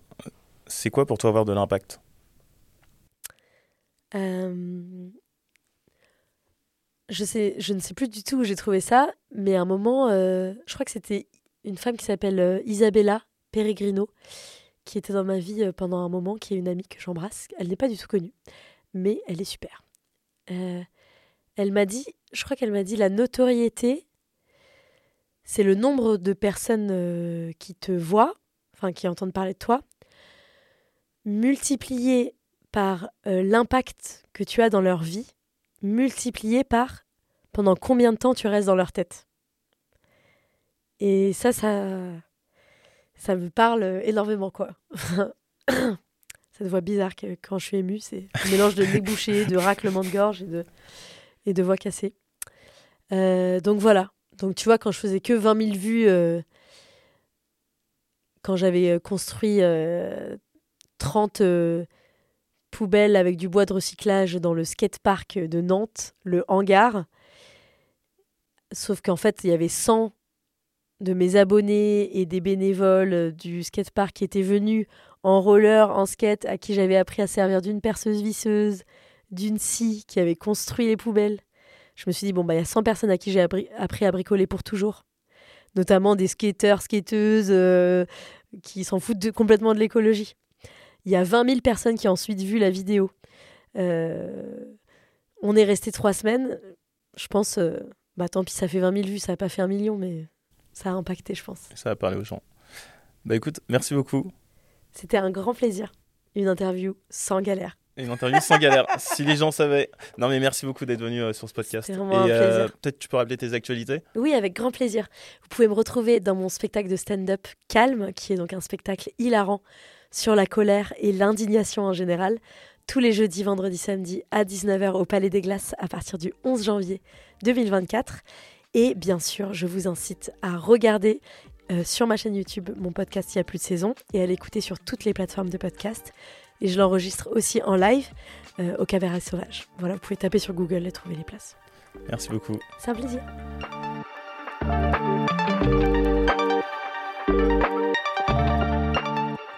C'est quoi pour toi avoir de l'impact? Euh, je, sais, je ne sais plus du tout où j'ai trouvé ça, mais à un moment, euh, je crois que c'était une femme qui s'appelle Isabella Peregrino, qui était dans ma vie pendant un moment, qui est une amie que j'embrasse. Elle n'est pas du tout connue, mais elle est super. elle m'a dit, je crois qu'elle m'a dit la notoriété, c'est le nombre de personnes euh, qui te voient, enfin qui entendent parler de toi, multiplié par euh, l'impact que tu as dans leur vie, multiplié par pendant combien de temps tu restes dans leur tête. Et ça, ça, ça me parle énormément, quoi. Cette voix bizarre que, quand je suis émue, c'est un mélange de nez bouché, de raclement de gorge et de, voix cassée. Euh, donc voilà, donc tu vois, quand je faisais que 20 000 vues, euh, quand j'avais euh, construit 30 euh, poubelles avec du bois de recyclage dans le skatepark de Nantes, le hangar, sauf qu'en fait, il y avait 100 de mes abonnés et des bénévoles du skatepark qui étaient venus en roller, en skate, à qui j'avais appris à servir d'une perceuse visseuse, d'une scie qui avait construit les poubelles. Je me suis dit, bon, bah, il y a 100 personnes à qui j'ai appris, à bricoler pour toujours. Notamment des skateurs, skateuses euh, qui s'en foutent complètement de l'écologie. Il y a 20 000 personnes qui ont ensuite vu la vidéo. Euh, on est resté trois semaines. Je pense, euh, bah tant pis, ça fait 20 000 vues, ça n'a pas fait un million, mais ça a impacté, je pense. Ça a parlé aux gens. Bah écoute, merci beaucoup. C'était un grand plaisir. Une interview sans galère. Une interview sans galère. si les gens savaient. Non, mais merci beaucoup d'être venu euh, sur ce podcast. Et euh, peut-être tu peux rappeler tes actualités? Oui, avec grand plaisir. Vous pouvez me retrouver dans mon spectacle de stand-up Calme, qui est donc un spectacle hilarant sur la colère et l'indignation en général, tous les jeudis, vendredis, samedis à 19h au Palais des Glaces à partir du 11 janvier 2024. Et bien sûr, je vous incite à regarder euh, sur ma chaîne YouTube mon podcast Il y a plus de saison et à l'écouter sur toutes les plateformes de podcast. Et je l'enregistre aussi en live euh, au Cabaret Sauvage. Voilà, vous pouvez taper sur Google et trouver les places. Merci beaucoup. C'est un plaisir.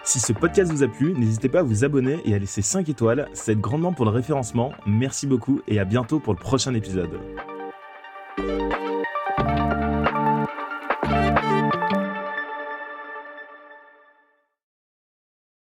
Si ce podcast vous a plu, n'hésitez pas à vous abonner et à laisser 5 étoiles, ça aide grandement pour le référencement. Merci beaucoup et à bientôt pour le prochain épisode.